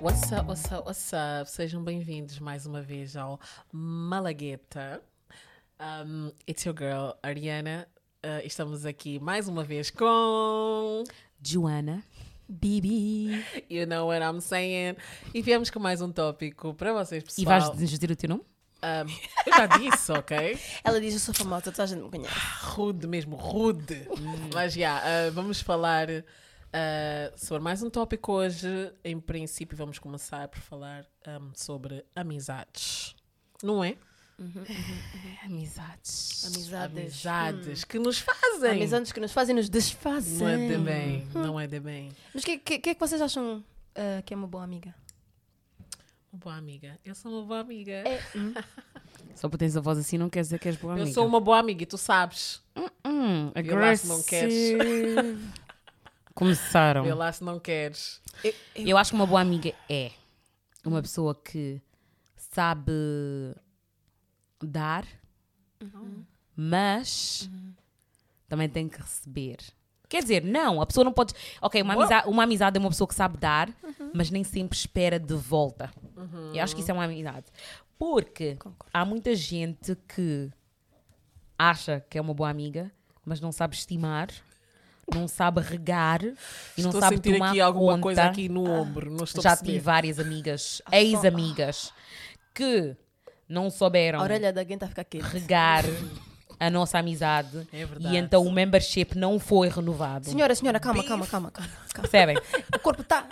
What's up, what's up, what's up? Sejam bem-vindos mais uma vez ao Malagueta. Um, it's your girl, Ariana. Uh, estamos aqui mais uma vez com. Joana. Bibi. You know what I'm saying? E viemos com mais um tópico para vocês, pessoal. E vais dizer o teu nome? Um, eu já disse, ok? Ela diz: Eu sou famosa, toda a gente me conhece. Rude mesmo, rude. Mas já, uh, vamos falar uh, sobre mais um tópico hoje. Em princípio, vamos começar por falar um, sobre amizades. Não é? Amizades. Amizades. Amizades que nos fazem. Amizades que nos fazem nos desfazem. Não é de bem, não é de bem. Mas o que, que, que é que vocês acham ah, que é uma boa amiga? Uma boa amiga. Eu sou uma boa amiga. É. hum, Só por teres a voz assim não quer dizer que és boa eu amiga. sou uma boa amiga e tu sabes. Hum, lá se não aggressive. Começaram. Vê lá se não queres. eu- Eu acho que uma boa amiga é uma pessoa que sabe dar, mas também tem que receber. Quer dizer, não, a pessoa não pode. Ok, uma amizade, uma amizade é uma pessoa que sabe dar, mas nem sempre espera de volta. Uhum. Eu acho que isso é uma amizade. Porque Concordo. há muita gente que acha que é uma boa amiga, mas não sabe estimar, não sabe regar e não Estou a sabe sentir tomar aqui alguma conta. coisa aqui no ombro. Não estou Já tive várias amigas, ex-amigas, que não souberam A orelha alguém a ficar quente. regar a nossa amizade É verdade. e então o membership não foi renovado. Senhora, senhora, calma, calma, calma, calma. calma. Percebem? O corpo está.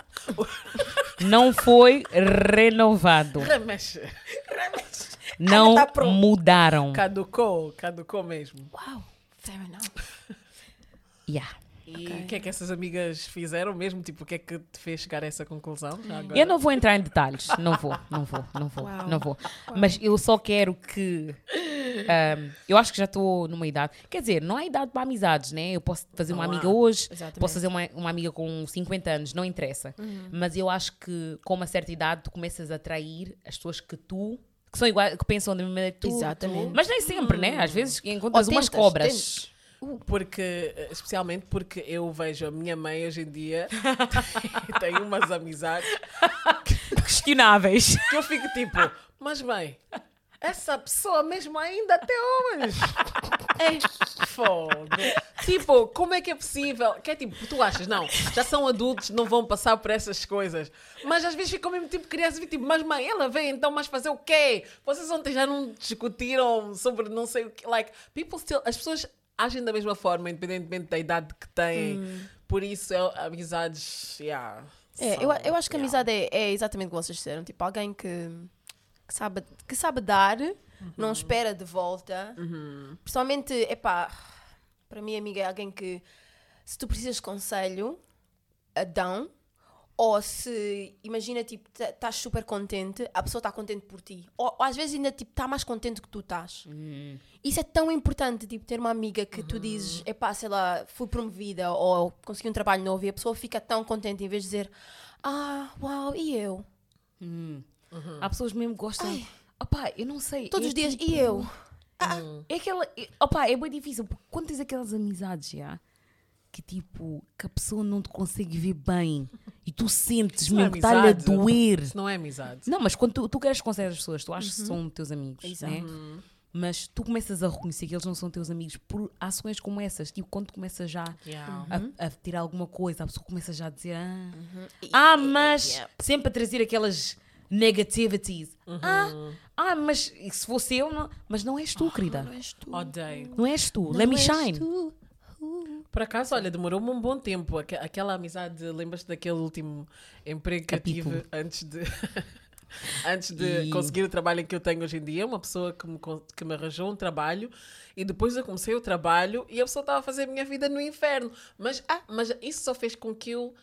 Não foi renovado. Remexe. Remexe. Não tá mudaram. Caducou, caducou mesmo. Uau, fair enough. Yeah. E o que é que essas amigas fizeram mesmo? Tipo, o que é que te fez chegar a essa conclusão? Eu não vou entrar em detalhes. Não vou, não vou, não vou, Uau. não vou. Mas eu só quero que. ahm, eu acho que já estou numa idade. Quer dizer, não há idade para amizades, né? Eu posso fazer uma amiga hoje, Exatamente. posso fazer uma, uma amiga com 50 anos, não interessa. Mas eu acho que com uma certa idade tu começas a atrair as pessoas que tu. que são iguais, que pensam da mesma maneira que tu. Exatamente. Mas nem sempre, né? Às vezes encontras Ou umas tentas, cobras. Porque, eh, especialmente porque eu vejo a minha mãe hoje em dia tem umas amizades Questionáveis. que eu fico tipo, mas bem, essa pessoa mesmo ainda até hoje. É fogo. Tipo, como é que é possível? Que é tipo, tu achas, não, já são adultos, não vão passar por essas coisas. Mas às vezes ficam mesmo tipo crianças, tipo, mas mãe, ela vem, então, mas fazer o quê? Vocês ontem já não discutiram sobre não sei o quê? Like, people still, as pessoas agem da mesma forma, independentemente da idade que têm. Por isso, é, amizades, yeah. É, são- eu, eu acho que a yeah. amizade é, é exatamente o que vocês disseram. Tipo, alguém que, que, sabe, que sabe dar, não espera de volta. Principalmente, epá, para mim, amiga, é alguém que, se tu precisas de conselho, a dão. Ou se, imagina, tipo, estás super contente, a pessoa está contente por ti. Ou, ou às vezes ainda, tipo, está mais contente que tu estás. Isso é tão importante, tipo, ter uma amiga que tu dizes, epá, sei lá, fui promovida ou consegui um trabalho novo e a pessoa fica tão contente em vez de dizer, ah, uau, e eu? Há pessoas mesmo que gostam. Ai. Opá, eu não sei. Todos é os dias, tipo- e eu? É aquela. é- Opa, é bem difícil. porque Quando tens aquelas amizades já que tipo, que a pessoa não te consegue ver bem e tu sentes Isso não é mesmo que está-lhe a doer. Isso não é amizade. Não, mas quando tu, tu queres conhecer as pessoas, tu achas que são teus amigos, Exato. né? Mas tu começas a reconhecer que eles não são teus amigos por ações como essas. Tipo, quando tu começas já Yeah. a, a tirar alguma coisa, a pessoa começa já a dizer: Ah, E- ah mas yeah. sempre a trazer aquelas negativities. Uhum. Ah, ah, mas se fosse eu, não, mas não és tu, querida. Não és tu. Odeio. Não és tu. Não Let me és shine. tu. Por acaso, olha, demorou-me um bom tempo. Aque- Aquela amizade, lembras-te daquele último emprego que eu Capítulo. tive antes de. antes de E- conseguir o trabalho que eu tenho hoje em dia, uma pessoa que me, que me arranjou um trabalho e depois eu comecei o trabalho e a pessoa estava a fazer a minha vida no inferno. Mas, ah, mas isso só fez com que eu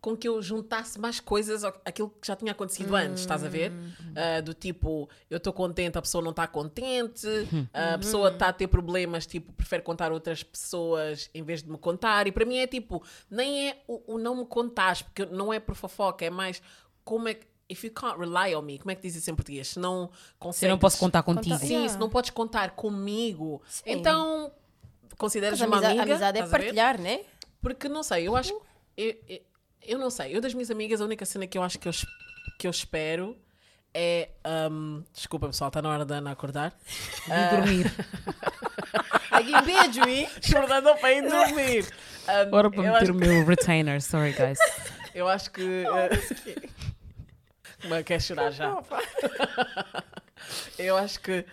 com que eu juntasse mais coisas aquilo que já tinha acontecido antes, estás a ver? Ah, do tipo, eu estou contente, a pessoa não está contente, a pessoa está a ter problemas, tipo, prefere contar outras pessoas em vez de me contar. E para mim é tipo, nem é o, o não me contares, porque não é por fofoca, é mais como é que. If you can't rely on me, como é que diz isso em português? Se não consegues. Se não posso contar contigo. Contar- Sim, Yeah. se não podes contar comigo, Sim. então consideras uma amiga. amizade é partilhar, né? Porque não sei, eu acho. Eu, eu, eu não sei, eu das minhas amigas, a única cena que eu acho que eu que eu espero é. Um, desculpa, pessoal, está na hora da Ana acordar. De dormir. Aqui beijo, hein? Acordando para ir dormir. Um, Bora para eu, meter acho, o meu retainer. Sorry, guys. eu acho que. eh, Mas quer chorar já? Eu acho que uh,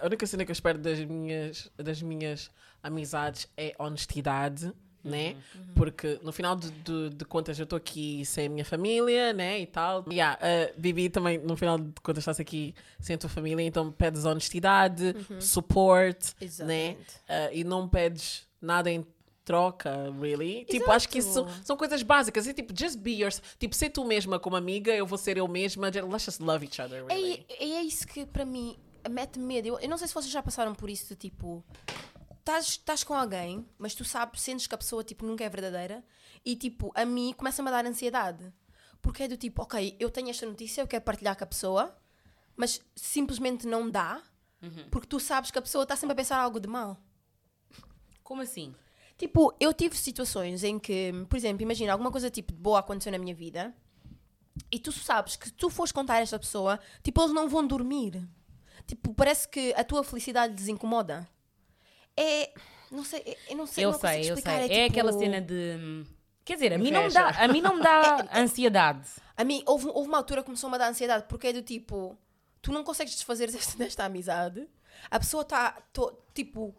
a única cena que eu espero das minhas, das minhas amizades é honestidade, né? Porque no final de, de, de contas eu estou aqui sem a minha família, né? E tal. Yeah, uh, Bibi também, no final de contas, estás aqui sem a tua família, então pedes honestidade, support, né? Exatamente. Uh, e não pedes nada em troca, really. Tipo, acho que isso são, coisas básicas. E tipo, just be yourself. Tipo, ser tu mesma como amiga, eu vou ser eu mesma. Let's just love each other, really. É, é isso que para mim mete medo. Eu, eu não sei se vocês já passaram por isso, de, tipo, estás com alguém, mas tu sabes, sentes que a pessoa tipo, nunca é verdadeira, e tipo, a mim começa-me a dar ansiedade. Porque é do tipo, ok, eu tenho esta notícia, eu quero partilhar com a pessoa, mas simplesmente não dá, porque tu sabes que a pessoa está sempre a pensar algo de mal. Como assim? Tipo, eu tive situações em que, por exemplo, imagina, alguma coisa tipo de boa aconteceu na minha vida e tu sabes que se tu fores contar a esta pessoa, tipo, eles não vão dormir. Tipo, parece que a tua felicidade lhes incomoda. É. Não sei, é- eu não sei Eu não sei, eu sei. explicar, É, tipo, aquela cena de. Quer dizer, a mim, não me dá, a mim não me dá ansiedade. A mim, houve, houve uma altura que começou-me a dar ansiedade, porque é do tipo, tu não consegues desfazer desta, desta amizade, a pessoa está, tipo,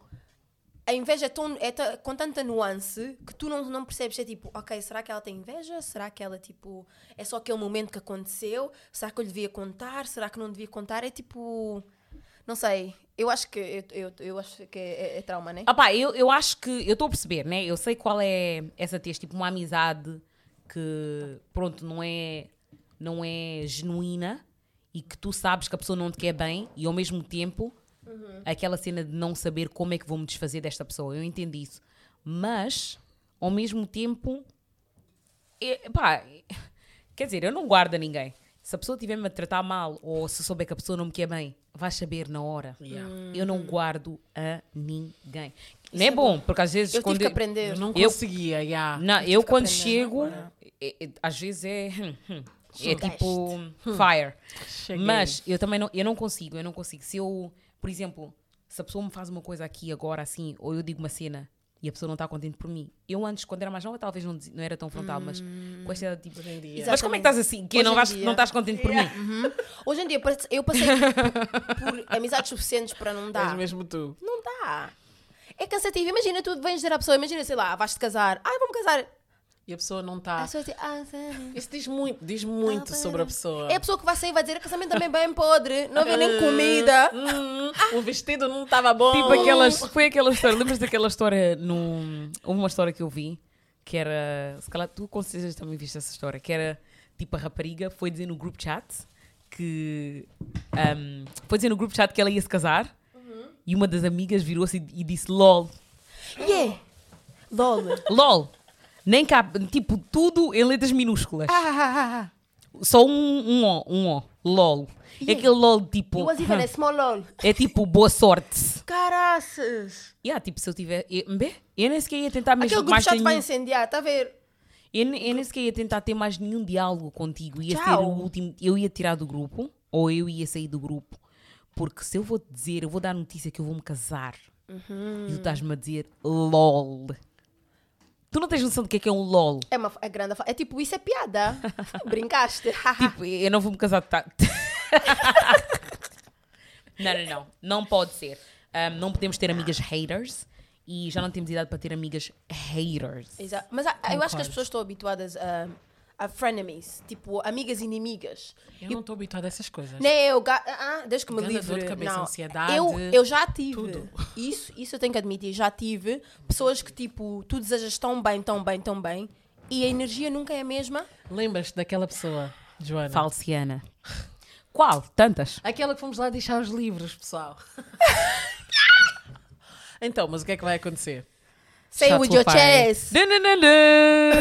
a inveja é, tão, é com tanta nuance que tu não, não percebes, é tipo, ok, será que ela tem inveja? Será que ela, tipo, é só aquele momento que aconteceu? Será que eu lhe devia contar? Será que não devia contar? É tipo, não sei, eu acho que, eu, eu, eu acho que é, é trauma, né? Ah pá, eu, eu acho que. Eu estou a perceber, né? Eu sei qual é essa tens, tipo, uma amizade que, pronto, não é, não é genuína e que tu sabes que a pessoa não te quer bem e ao mesmo tempo aquela cena de não saber como é que vou me desfazer desta pessoa. Eu entendo isso. Mas, ao mesmo tempo, é, pá, quer dizer, eu não guardo a ninguém. Se a pessoa estiver-me a tratar mal ou se souber que a pessoa não me quer bem, vais saber na hora. Yeah. Eu não guardo a ninguém. não é bom, porque às vezes Eu quando tive que aprender. Eu não Eu- conseguia, yeah. não, eu que quando chego, é- é- às vezes é hum, hum, é tipo fire. Cheguei. Mas eu também não, eu não consigo, eu não consigo. Se eu, por exemplo, se a pessoa me faz uma coisa aqui agora assim, ou eu digo uma cena e a pessoa não está contente por mim, eu antes, quando era mais nova, talvez não, não era tão frontal, mas com esta idade, tipo, Hoje em dia. mas como é que estás assim? Que não, vais, não estás contente por mim? Hoje em dia, eu passei por, por amizades suficientes para não dar. mesmo tu. Não dá. É cansativo. Imagina, tu vens dizer à pessoa, imagina, sei lá, vais-te casar. Ai, vou-me casar. E a pessoa não A está. ah? Isso diz muito, diz muito Ah, sobre a pessoa. É a pessoa que vai sair e vai dizer, casamento também bem podre, não havia nem comida. Hum, o vestido não estava bom. Tipo aquelas, foi aquela história, lembras daquela história num, houve uma história que eu vi, que era, se calhar tu com certeza também viste essa história, que era tipo a rapariga foi dizer no group chat que ahm, foi dizer no group chat que ela ia se casar e uma das amigas virou-se e, e disse LOL. Yeah. Lol. LOL. Nem cabe, tipo, tudo em letras minúsculas. Ah, Só um, um O, um O. LOL. É aquele LOL tipo. It was even a small lol. É tipo boa sorte. Caraças. Yeah, tipo, se eu tiver. Eu, eu nem sequer ia tentar mesmo Aquele grupo chat vai incendiar, está a ver? Eu, eu nem sequer ia tentar ter mais nenhum diálogo contigo. Ia ser o último. Eu ia tirar do grupo ou eu ia sair do grupo. Porque se eu vou te dizer, eu vou dar notícia que eu vou me casar e tu estás-me a dizer LOL. Tu não tens noção do que é que é um LOL. É uma é grande. É tipo, isso é piada. Brincaste. Tipo, eu não vou me casar. Tá. não, não, não. Não pode ser. Um, não podemos ter amigas haters e já não temos idade para ter amigas haters. Exato. Mas eu acho que as pessoas estão habituadas a, a frenemies, tipo, amigas inimigas. Eu não estou habituada a essas coisas. Nem eu, ga- ah, desde que me livre. dor de cabeça, não. ansiedade, eu, eu já tive. tudo. Isso, isso eu tenho que admitir. Já tive pessoas que, tipo, tu desejas tão bem, tão bem, tão bem e a energia nunca é a mesma. Lembras-te daquela pessoa, Joana? Falciana. Qual? Tantas? Aquela que fomos lá deixar os livros, pessoal. então, mas o que é que vai acontecer? Say with your chest. Dun, dun, dun, dun.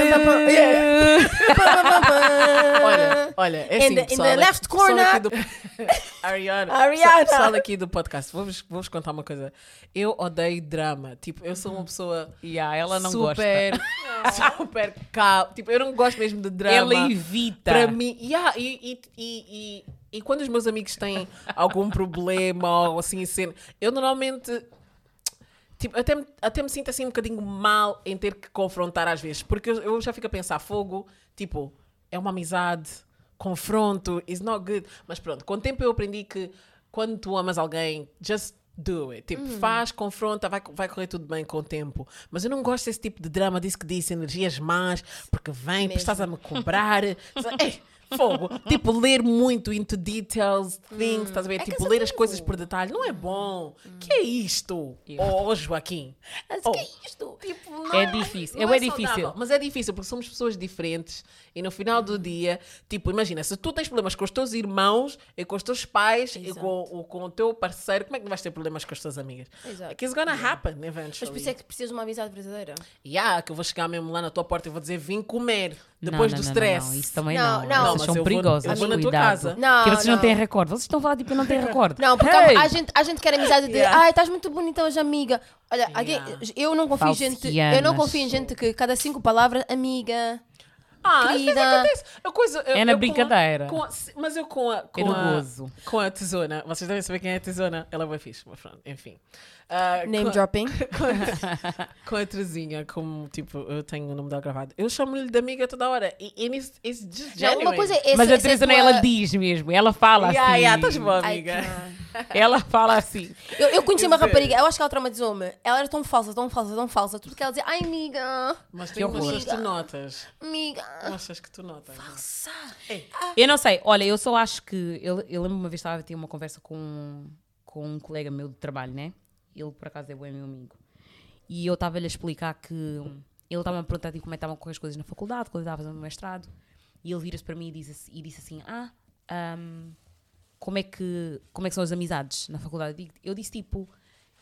Olha, olha, é In assim, the- in pessoal, the aqui- left pessoal corner. aqui do- Ariana, Ariana. pessoal aqui do podcast, vou-vos vou-vos contar uma coisa. Eu odeio drama. Tipo, eu sou uma pessoa Yeah, ela não gosta. super, super calma. Tipo, eu não gosto mesmo de drama. Ela evita. Para mim, yeah, e, e, e, e, e quando os meus amigos têm algum problema ou assim, cena, eu normalmente tipo, até, me- até me sinto assim um bocadinho mal em ter que confrontar às vezes, porque eu, eu já fico a pensar, fogo, tipo, é uma amizade, confronto, is not good. Mas pronto, com o tempo eu aprendi que quando tu amas alguém, just do it. Tipo, faz, confronta, vai, vai correr tudo bem com o tempo. Mas eu não gosto desse tipo de drama, disso que diz energias más, porque vem, estás a me cobrar. Ei, fogo. Tipo, ler muito into details, things, estás a ver? É tipo, ler as coisas por detalhe. Não é bom. Que é isto? Oh, Joaquim. Mas Oh. que é isto? Tipo, não É difícil, não é saudável. difícil. Mas é difícil porque somos pessoas diferentes e no final do dia, tipo, imagina, se tu tens problemas com os teus irmãos e com os teus pais e Exato. com, o- com o teu parceiro, como é que não vais ter problemas com as tuas amigas? Exato. Like, it's gonna happen Mas eventually. por isso é que precisas de uma amizade verdadeira. Yeah, que eu vou chegar mesmo lá na tua porta e vou dizer vim comer depois não, do não, stress. Não, não, isso também Não, não. não. Vocês são perigosas. eu vou na tua cuidado. casa. Não, que vocês não. não. têm recorde. Vocês estão a falar tipo eu não tenho recorde. Não, porque Hey! há, há gente, há gente que quer amizade de Yeah. ai, estás muito bonita hoje, amiga. Olha, alguém, eu não confio em gente. Eu não confio em gente que cada cinco palavras, amiga. Ah, às vezes Querida. acontece. A coisa, eu- É na eu com a- brincadeira. com a- mas eu com a. Com É a, gozo. Com a tesona. Vocês devem saber quem é a tesona. Ela é bem fixe, mas pronto, enfim. Ah, Name com, dropping. com a Terezinha, como tipo, eu tenho o nome dela gravado. Eu chamo-lhe de amiga toda hora. E e it's, it's just Não, genuine. uma coisa é essa, Mas a Teresa, tua- ela diz mesmo. Ela fala Yeah, assim. yeah, estás boa, amiga. Ela fala assim. Eu, eu conheci uma rapariga, eu acho que ela traumatizou-me. Ela era tão falsa, tão falsa, tão falsa. Tudo que ela dizia, ai amiga, Mas tem coisas que tu notas. amiga. Achas que tu notas? Falsa. Eu não sei. Olha, eu só acho que... Eu, eu lembro uma vez estava a ter uma conversa com, com um colega meu de trabalho, né? Ele, por acaso, é bem meu amigo. E eu estava-lhe a explicar que... Ele estava a perguntar tipo, como é que estavam com as coisas na faculdade, quando eu estava fazendo o mestrado. E ele vira-se para mim e, diz, assim- e disse assim, ah... ahm, como é que como é que são as amizades na faculdade? Eu disse tipo,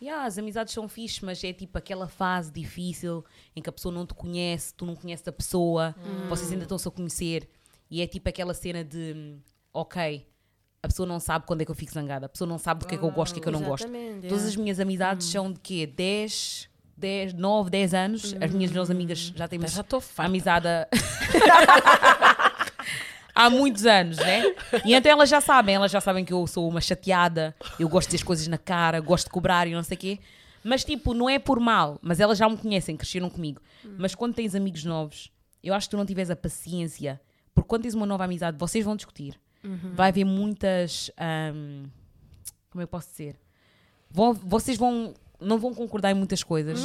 yeah, as amizades são fixe, mas é tipo aquela fase difícil em que a pessoa não te conhece, tu não conheces a pessoa, vocês ainda estão-se a conhecer e é tipo aquela cena de ok, a pessoa não sabe quando é que eu fico zangada, a pessoa não sabe do que é que eu gosto, do que é que eu não gosto. Exatamente, Todas yeah. as minhas amizades são de quê? 10, 10, 9, 10 anos. As minhas melhores amigas já temos Já amizade há muitos anos, né? E então elas já sabem, elas já sabem que eu sou uma chateada, eu gosto de ter as coisas na cara, gosto de cobrar e não sei o quê. Mas tipo, não é por mal, mas elas já me conhecem, cresceram comigo. Mas quando tens amigos novos, eu acho que tu não tiveres a paciência, porque quando tens uma nova amizade, vocês vão discutir. Vai haver muitas. ahm, como eu posso dizer? Vão- vocês vão. Não vão concordar em muitas coisas,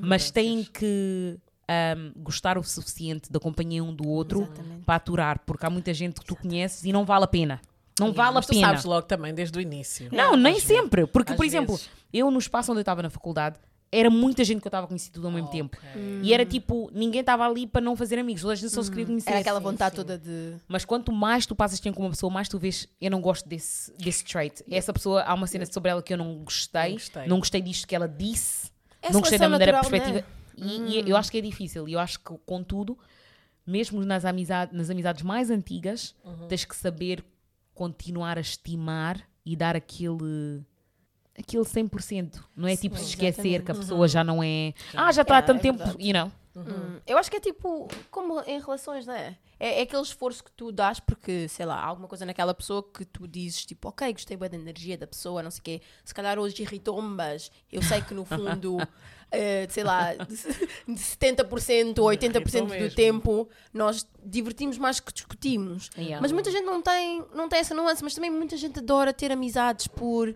mas têm que ahm, gostar o suficiente da companhia um do outro Exatamente. para aturar, porque há muita gente que tu conheces e não vale a pena. Não vale a Mas tu pena. sabes logo também, desde o início. Não, nem vezes. sempre. Porque, Às por exemplo, vezes. eu no espaço onde eu estava na faculdade, era muita gente que eu estava conhecido tudo ao mesmo tempo. E era tipo, ninguém estava ali para não fazer amigos, toda a gente só se queria conhecer. Era aquela vontade toda de. Mas quanto mais tu passas tempo com uma pessoa, mais tu vês, eu não gosto desse, desse trait. Essa pessoa, há uma cena sobre ela que eu não gostei. Não gostei. Não gostei disto que ela disse. É não gostei da maneira natural, perspectiva. E, e eu acho que é difícil. E eu acho que, contudo, mesmo nas, amizade, nas amizades mais antigas, tens que saber continuar a estimar e dar aquele. Aquele 100%. Não é tipo se esquecer que a pessoa já não é. Ah, já está há tanto é tempo. verdade. You know? Hum, Eu acho que é tipo, como em relações, não é? é? É aquele esforço que tu dás porque, sei lá, há alguma coisa naquela pessoa que tu dizes, tipo, ok, gostei bem da energia da pessoa, não sei o quê. Se calhar hoje irritou-me, mas eu sei que no fundo, eh, sei lá, de, de 70% ou 80% Irritou do mesmo. tempo, nós divertimos mais que discutimos. Yeah. Mas muita gente não tem, não tem essa nuance, mas também muita gente adora ter amizades por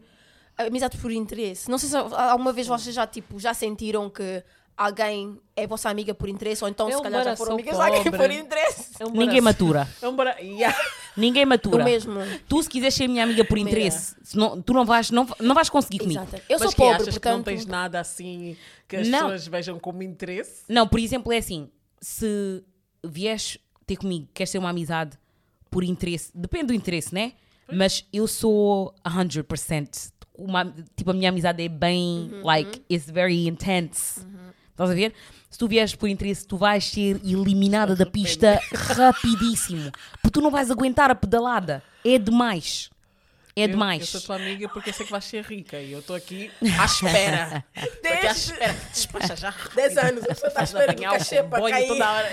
amizades por interesse. Não sei se alguma vez vocês já tipo já sentiram que alguém é vossa amiga por interesse ou então É se calhar já foram amigas de alguém pobre. por interesse. É um Ninguém matura. É um bara- Yeah. Ninguém matura. mesmo. Tu, se quiseres ser minha amiga por interesse, se não- tu não vais, não, não vais conseguir comigo. Exato. Eu Mas sou que pobre, achas que não portanto. tens nada assim que as Não. pessoas vejam como interesse? Não, por exemplo, é assim: se vieres ter comigo, queres ter uma amizade por interesse, depende do interesse, né? Mas eu sou 100%. Uma, tipo, a minha amizade é bem, Uhum, like, it's very intense. Estás a ver? Se tu vieres por interesse, tu vais ser eliminada da pista rapidíssimo. Porque tu não vais aguentar a pedalada. É demais. É Eu- demais. Eu sou tua amiga porque eu sei que vais ser rica e eu estou aqui à espera. Estou aqui à espera. Despacha já. 10 anos, a pessoa está à espera cachê para cair. toda hora.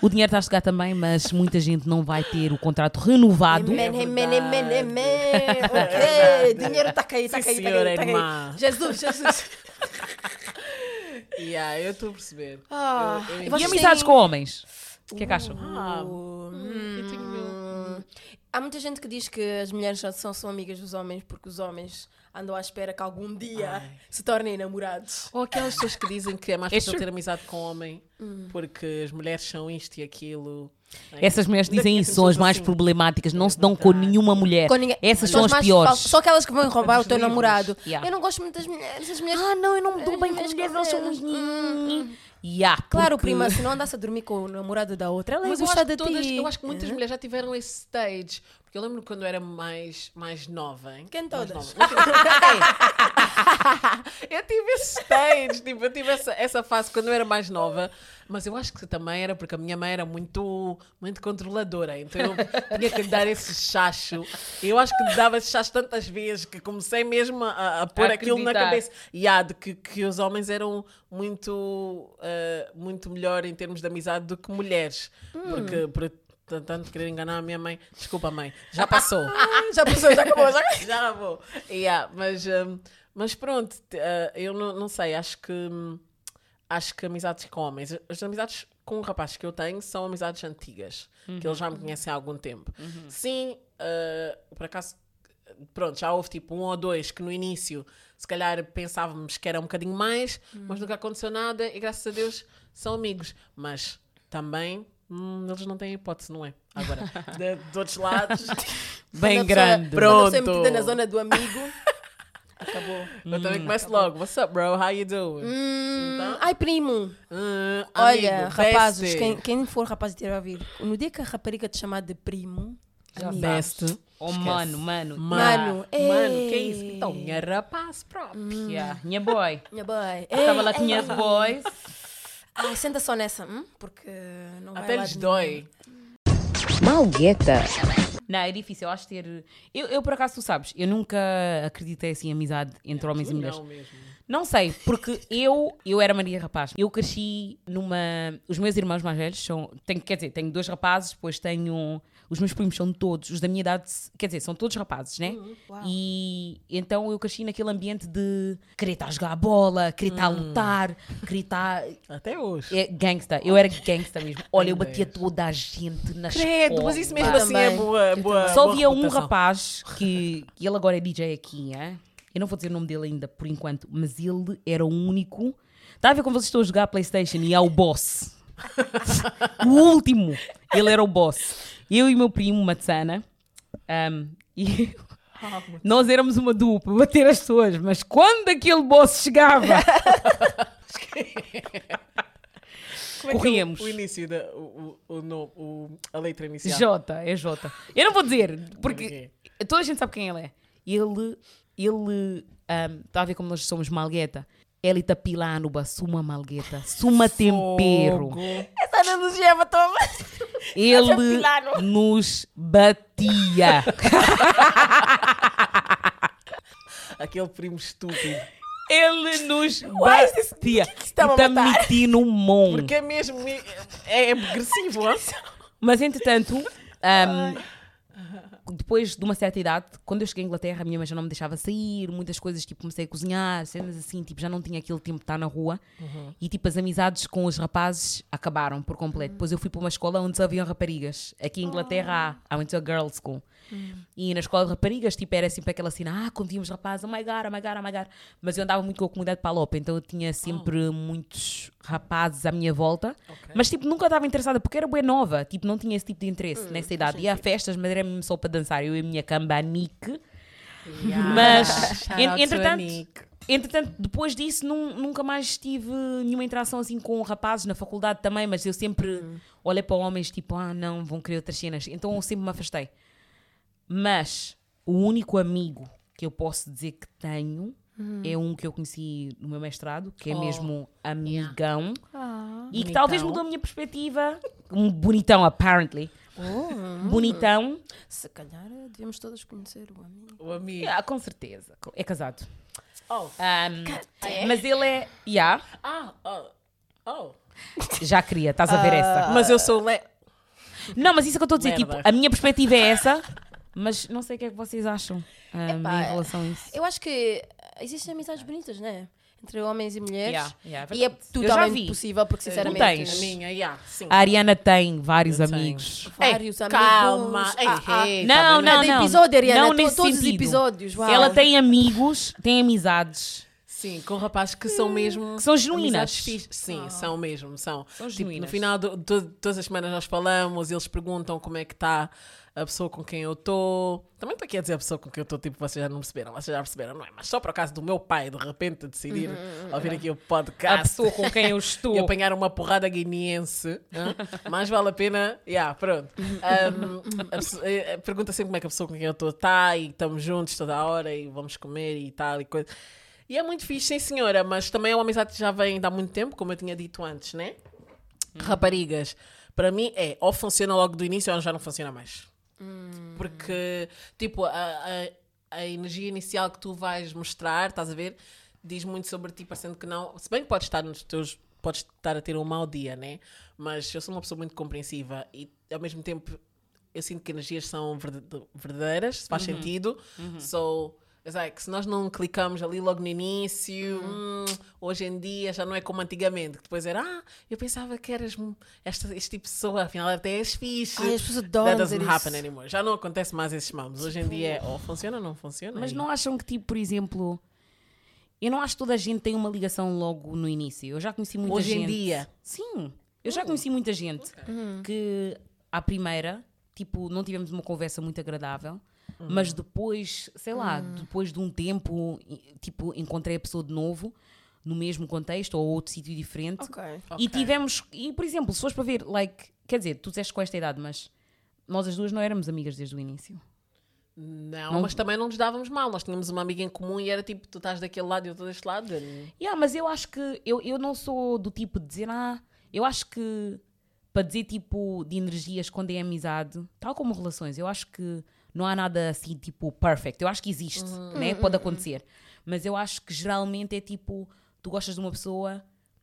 O dinheiro está a chegar também, mas muita gente não vai ter o contrato renovado. Amen, amen, amen, verdade. amen. Ok, dinheiro está a cair, está a cair, está a cair, senhora está a irmã. cair. Jesus, Jesus. Yeah, eu estou a perceber. Ah, Eu- eu- e vocês amizades têm- com homens? O que é que acham? Ah, Hum, eu tenho meu- Há muita gente que diz que as mulheres só são, são amigas dos homens porque os homens andam à espera que algum dia Ai. se tornem namorados. Ou aquelas pessoas que dizem que é mais É fácil ter amizade com homem porque as mulheres são isto e aquilo. Essas mulheres dizem isso são as mais assim. problemáticas, não É se dão com nenhuma mulher. Com ninguém- Essas são São as piores. falsas. Só aquelas que vão roubar o teu livros. namorado. Yeah. Eu não gosto muito das mulheres. As mulheres Ah, não, eu não me dou As bem com mulheres mulheres, elas são elas- muito. Yeah, Claro, porque- prima, se não andasse a dormir com o namorado da outra, ela ia Mas eu gostar acho, que de todas, ti. eu acho que muitas mulheres já tiveram esse stage. Porque eu lembro quando eu era mais, mais nova. hein? Quem Mais todas? nova. eu tive esse stage, tipo, eu tive essa, essa fase quando eu era mais nova. Mas eu acho que também era porque a minha mãe era muito, muito controladora. Então eu tinha que lhe dar esse chacho. Eu acho que dava esse chacho tantas vezes que comecei mesmo a, a pôr A aquilo na cabeça. E há de que, que os homens eram muito, eh, muito melhor em termos de amizade do que mulheres. Porque por t- tanto querer enganar a minha mãe. Desculpa, mãe. Já passou. Já passou, já acabou, já Já acabou. Yeah, mas, hum, mas pronto, ah, eu não, não sei, acho que hum, acho que amizades com homens, as amizades com rapazes que eu tenho são amizades antigas, que eles já me conhecem há algum tempo. Sim, ah, por acaso, pronto, já houve tipo um ou dois que no início se calhar pensávamos que era um bocadinho mais, mas nunca aconteceu nada e graças a Deus são amigos. Mas também hum, eles não têm hipótese, não é? Agora, de, de outros lados. Bem Quando pessoa- grande. Quando a pessoa é Pronto. metida na zona do amigo, acabou. Eu também começo logo. What's up, bro? How you doing? Hum, Então? Ai, primo. Hum, Olha, amigo, rapazes, quem, quem for rapaz e ter a ouvir, no dia que a rapariga te chamar de primo, Já Best. Oh, Esquece. mano, mano. Mano, mano, que é isso? Então, minha rapaz próprio. Yeah. Minha boy. minha boy. Estava lá Ei, com minhas ei. boys. Ai, senta só nessa, hum? porque não vai Até lá lhes de dói. Malgueta. Não, é difícil, eu acho ter. Eu, eu, por acaso, tu sabes, eu nunca acreditei assim em amizade entre homens e mulheres. Não mesmo. Não sei, porque eu, eu era Maria Rapaz. Eu cresci numa. Os meus irmãos mais velhos são. Tenho, quer dizer, tenho dois rapazes, depois tenho. Os meus primos são todos, os da minha idade, quer dizer, são todos rapazes, né? Uau. E então eu cresci naquele ambiente de querer estar a jogar a bola, querer estar a lutar, querer estar. Até hoje. É, gangsta, eu era gangsta mesmo. Olha, eu batia toda a gente na Credo, mas isso mesmo assim é boa. Boa Só havia um rapaz que, que ele agora é DJ aqui, é? Eu não vou dizer o nome dele ainda por enquanto, mas ele era o único. Está a ver como vocês estão a jogar Playstation e há o boss. o último. Ele era o boss. Eu e o meu primo, Matsana, um, e nós éramos uma dupla, bater as pessoas, mas quando aquele boss chegava, Como é que é o- corríamos. O, início, da, o, o, o, a letra inicial. Jota, é Jota. Eu não vou dizer, porque toda a gente sabe quem ele é. Ele, ele, está a ver como nós somos malgueta. Ele está pilando, suma malgueta, suma tempero. Essa analogia é toma. Ele nos batia. Aquele primo estúpido. Ele nos batia. que está-me a E tá metindo um monte. Porque é mesmo. me- É agressivo? Mas entretanto, ahm, depois de uma certa idade, quando eu cheguei à Inglaterra, a minha mãe já não me deixava sair, muitas coisas, tipo, comecei a cozinhar, cenas assim, tipo, já não tinha aquele tempo de estar na rua. E tipo, as amizades com os rapazes acabaram por completo. Depois eu fui para uma escola onde só haviam raparigas. Aqui em Inglaterra há, I went to a girls school. E na escola de raparigas, tipo, era sempre aquela cena, ah, quando víamos rapazes, oh my god, oh my god, oh my god. Mas eu andava muito com a comunidade palopa, então eu tinha sempre muitos rapazes à minha volta. Mas, tipo, nunca estava interessada, porque era bem nova, tipo, não tinha esse tipo de interesse nessa idade. Ia a festas, mas era mesmo só para dançar. Eu e a minha camba, Nick. Mas, out to entretanto, entretanto, depois disso, nun- nunca mais tive nenhuma interação assim com rapazes na faculdade também, mas eu sempre olhei para homens tipo, ah, não, vão querer outras cenas. Então eu sempre me afastei. Mas o único amigo que eu posso dizer que tenho é um que eu conheci no meu mestrado, que é Oh, mesmo amigão. Ah. E que talvez mudou a minha perspectiva. Um bonitão, apparently. Bonitão. Se calhar eh, devemos todas conhecer o amigo. O amigo. Ah, com certeza. É casado. Oh. Ahm, Mas ele é. Yeah, Ah, oh. Oh. já queria, estás a ver essa. Mas eu sou le... Não, mas isso é que eu estou a dizer. Merda. Tipo, a minha perspectiva é essa, mas não sei o que é que vocês acham ahm, Epá, em relação a isso. Eu acho que existem amizades bonitas, né? Entre homens e mulheres. Yeah, yeah, e é. Eu já totalmente possível, porque sinceramente. tens? A minha, yeah, sim. A Ariana tem vários Eu tenho. amigos. Vários Ei, amigos. Calma. Ei, Ah, ah. ei, Não, tá não, Cada não. episódio, Ariana. Não nesse todos os sentido. episódios. Uau. Ela tem amigos, tem amizades. Sim, com rapazes que são mesmo. Que são genuínas. Sim, são mesmo. São. São Tipo, genuínas. no final, de, de- todas as semanas nós falamos, eles perguntam como é que está a pessoa com quem eu estou. Também estou aqui a dizer a pessoa com quem eu estou, tipo, vocês já não perceberam, vocês já perceberam, não é? Mas só por acaso do meu pai, de repente, decidir ouvir aqui o A podcast. pessoa com quem eu estou. e apanhar uma porrada guineense, hã? mais vale a pena. Yeah, pronto. Um, a pessoa- eh, pergunta sempre como é que a pessoa com quem eu estou está e estamos juntos toda a hora e vamos comer e tal e coisa. E é muito fixe, sim senhora, mas também é uma amizade que já vem de há muito tempo, como eu tinha dito antes, né? Raparigas, para mim é ou funciona logo do início ou já não funciona mais. Porque, tipo, a, a, a energia inicial que tu vais mostrar, estás a ver, diz muito sobre ti, parecendo que não. Se bem que podes estar nos teus. Podes estar a ter um mau dia, né? Mas eu sou uma pessoa muito compreensiva e, ao mesmo tempo, eu sinto que energias são verdadeiras, faz sentido. So, it's like, se nós não clicamos ali logo no início, hum, hoje em dia já não é como antigamente, que depois era, ah, eu pensava que eras esta, este tipo de pessoa, afinal até és fixe. Ai, as pessoas adoram That doesn't happen isso. anymore. Já não acontece mais esses mamos. Hoje em dia é ou funciona ou não funciona. Mas E- não acham que, tipo, por exemplo, eu não acho que toda a gente tem uma ligação logo no início. Eu já conheci muita Hoje gente. em dia. Sim. Eu já conheci muita gente que, à primeira, tipo, não tivemos uma conversa muito agradável. Mas depois, sei lá, depois de um tempo, tipo, encontrei a pessoa de novo, no mesmo contexto ou outro sítio diferente. Ok. E Ok. tivemos, e por exemplo, se fores para ver, like, quer dizer, tu disseste com esta idade, mas nós as duas não éramos amigas desde o início. Não, Não- mas também não nos dávamos mal. Nós tínhamos uma amiga em comum e era tipo, tu estás daquele lado e eu estou deste lado. Yeah, mas eu acho que eu, eu não sou do tipo de dizer, ah, eu acho que para dizer tipo de energias quando é amizade, tal como relações, eu acho que não há nada assim tipo perfect. Eu acho que existe, né? Pode acontecer. Mas eu acho que geralmente é tipo, tu gostas de uma pessoa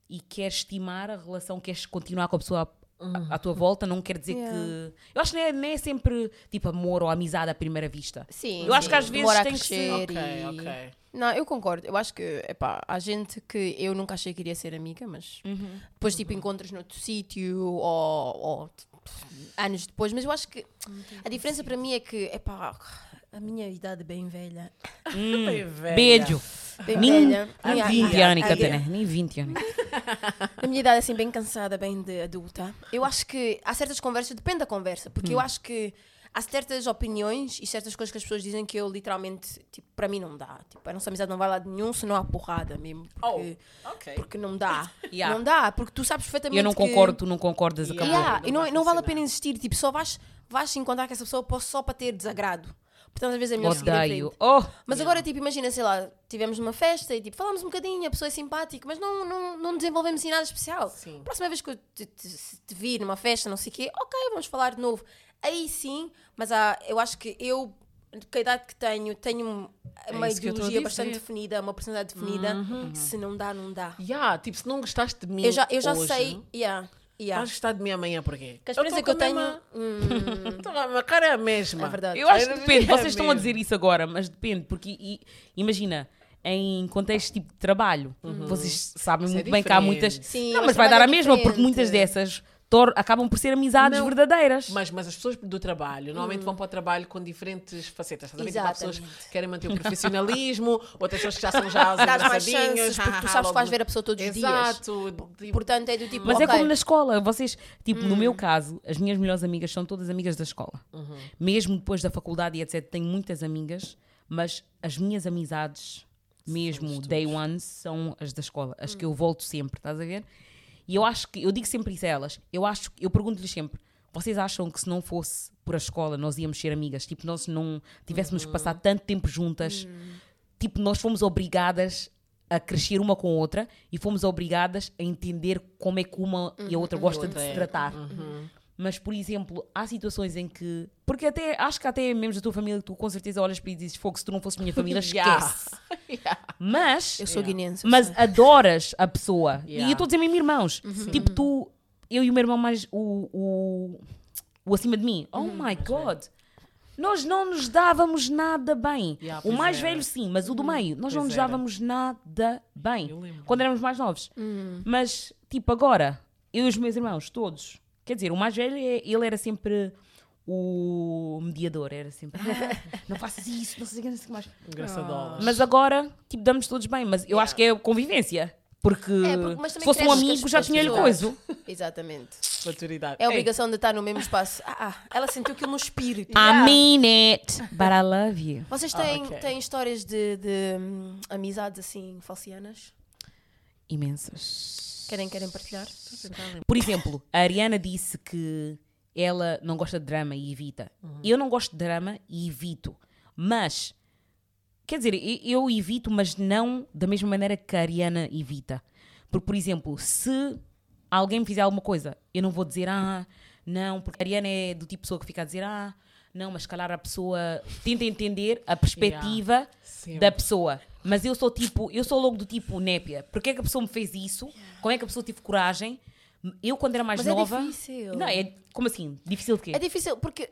e queres estimar a relação, queres continuar com a pessoa à, à- à tua volta, não quer dizer Yeah. que. Eu acho que não é, não é sempre tipo amor ou amizade à primeira vista. Sim. Eu acho sim. que às vezes tem que ser- Ok, e- ok. Não, eu concordo. Eu acho que, epá, há gente que eu nunca achei que iria ser amiga, mas depois, tipo, encontras noutro sítio ou, ou, anos depois. Mas eu acho que a diferença para mim é que, epá, a minha idade bem velha. Bem velha. Beijo. Bem Nem, velha. nem minha- 20 a- anos, a- Catarina. Nem 20 anos. A minha idade, assim, bem cansada, bem de adulta. Eu acho que há certas conversas, depende da conversa, porque eu acho que há certas opiniões e certas coisas que as pessoas dizem que eu literalmente, tipo, para mim não dá. Tipo, a nossa amizade não vai lá de nenhum se não há porrada mesmo. Porque, Oh, ok. porque não dá. Yeah. Não dá, porque tu sabes perfeitamente Eu não que- concordo, tu não concordas, Yeah. acabou. Yeah, Não e não, não vale a pena insistir, tipo, só vais, vais encontrar com essa pessoa só para ter desagrado. Portanto, às vezes é melhor Odeio. Oh! Mas agora, tipo, imagina, sei lá, tivemos numa festa e tipo, falamos um bocadinho, a pessoa é simpática, mas não, não, não desenvolvemos assim nada especial. Sim. Próxima vez que eu te, te, te vir numa festa, não sei o quê, ok, vamos falar de novo. Aí sim, mas há, eu acho que eu, com a idade que tenho, tenho um- uma É ideologia bastante definida, uma personalidade definida. Se não dá, não dá. Yeah, tipo, se não gostaste de mim. Eu já, eu já hoje, sei, yeah, yeah. Vais gostar de mim amanhã porquê? Que a experiência que eu tenho. Hum, então, a minha cara é a mesma. É verdade. Eu acho que depende, é vocês estão a dizer isso agora, mas depende, porque i- imagina, em contexto tipo de trabalho, vocês sabem Isso é muito bem que há muitas. Sim, não, mas vai dar a é mesma, porque diferente. muitas dessas acabam por ser amizades Não, verdadeiras. Mas, mas as pessoas do trabalho normalmente vão para o trabalho com diferentes facetas. Estás a ver? Tipo, há pessoas Hum. Que querem manter o profissionalismo, outras pessoas que já são já chances, porque tu sabes que vais ver a pessoa todos os dias. Exato. Tipo, Portanto, é do tipo. Mas é ok, como na escola, vocês, tipo, no Hum. meu caso, as minhas melhores amigas são todas amigas da escola. Uhum. Mesmo depois da faculdade e etc, tenho muitas amigas, mas as minhas amizades, mesmo day ones, são as da escola, as Hum. que eu volto sempre, estás a ver? E eu acho que, eu digo sempre isso a elas, eu acho, eu pergunto-lhes sempre, vocês acham que se não fosse por a escola nós íamos ser amigas? Tipo, nós não tivéssemos que passar tanto tempo juntas, tipo, nós fomos obrigadas a crescer uma com a outra e fomos obrigadas a entender como é que uma e a outra gosta de se tratar. Mas, por exemplo, há situações em que. Porque até acho que até membros da tua família, tu com certeza olhas para e dizes: Fogo, se tu não fosses minha família, esquece. Yeah. Mas Eu sou guinense. mas sei. adoras a pessoa. E Yeah. eu estou a dizer mesmo irmãos. Uhum. Tipo, tu, eu e o meu irmão mais o, o, o acima de mim. Oh Uhum. my God. Nós não nos dávamos nada bem. Yeah, o mais é. velho, sim, mas o do meio, nós não Pois nos era. dávamos nada bem. Quando éramos mais novos. Uhum. Mas, tipo, agora, eu e os meus irmãos, todos. Quer dizer, o mais velho, é- ele era sempre o mediador. Era sempre, "Ah, não faças isso, não sei o que, não sei o que mais. Engraçadolas. Mas agora, tipo, damos todos bem. Mas eu acho que é convivência. Porque, É, porque- mas se fosse um amigo, já tinha-lhe coisa. Exatamente. Maturidade. É a Ei, obrigação de estar no mesmo espaço. Ah, ah, ela sentiu aquilo no espírito. I mean it, but I love you. Vocês têm, ok. têm histórias de, de, hum, amizades assim falcianas? Imensas. Querem, querem partilhar? Por exemplo, a Ariana disse que ela não gosta de drama e evita. Eu não gosto de drama e evito. Mas, quer dizer, eu evito, mas não da mesma maneira que a Ariana evita. Porque, por exemplo, se alguém me fizer alguma coisa, eu não vou dizer, ah, não, porque a Ariana é do tipo de pessoa que fica a dizer, ah, não, mas calhar a pessoa tenta entender a perspectiva Sempre. da pessoa. Mas eu sou tipo, eu sou logo do tipo népia. Porquê é que a pessoa me fez isso? Como é que a pessoa teve coragem? Eu, quando era mais Mas é nova. difícil. Não, é como assim? Difícil de quê? É difícil porque.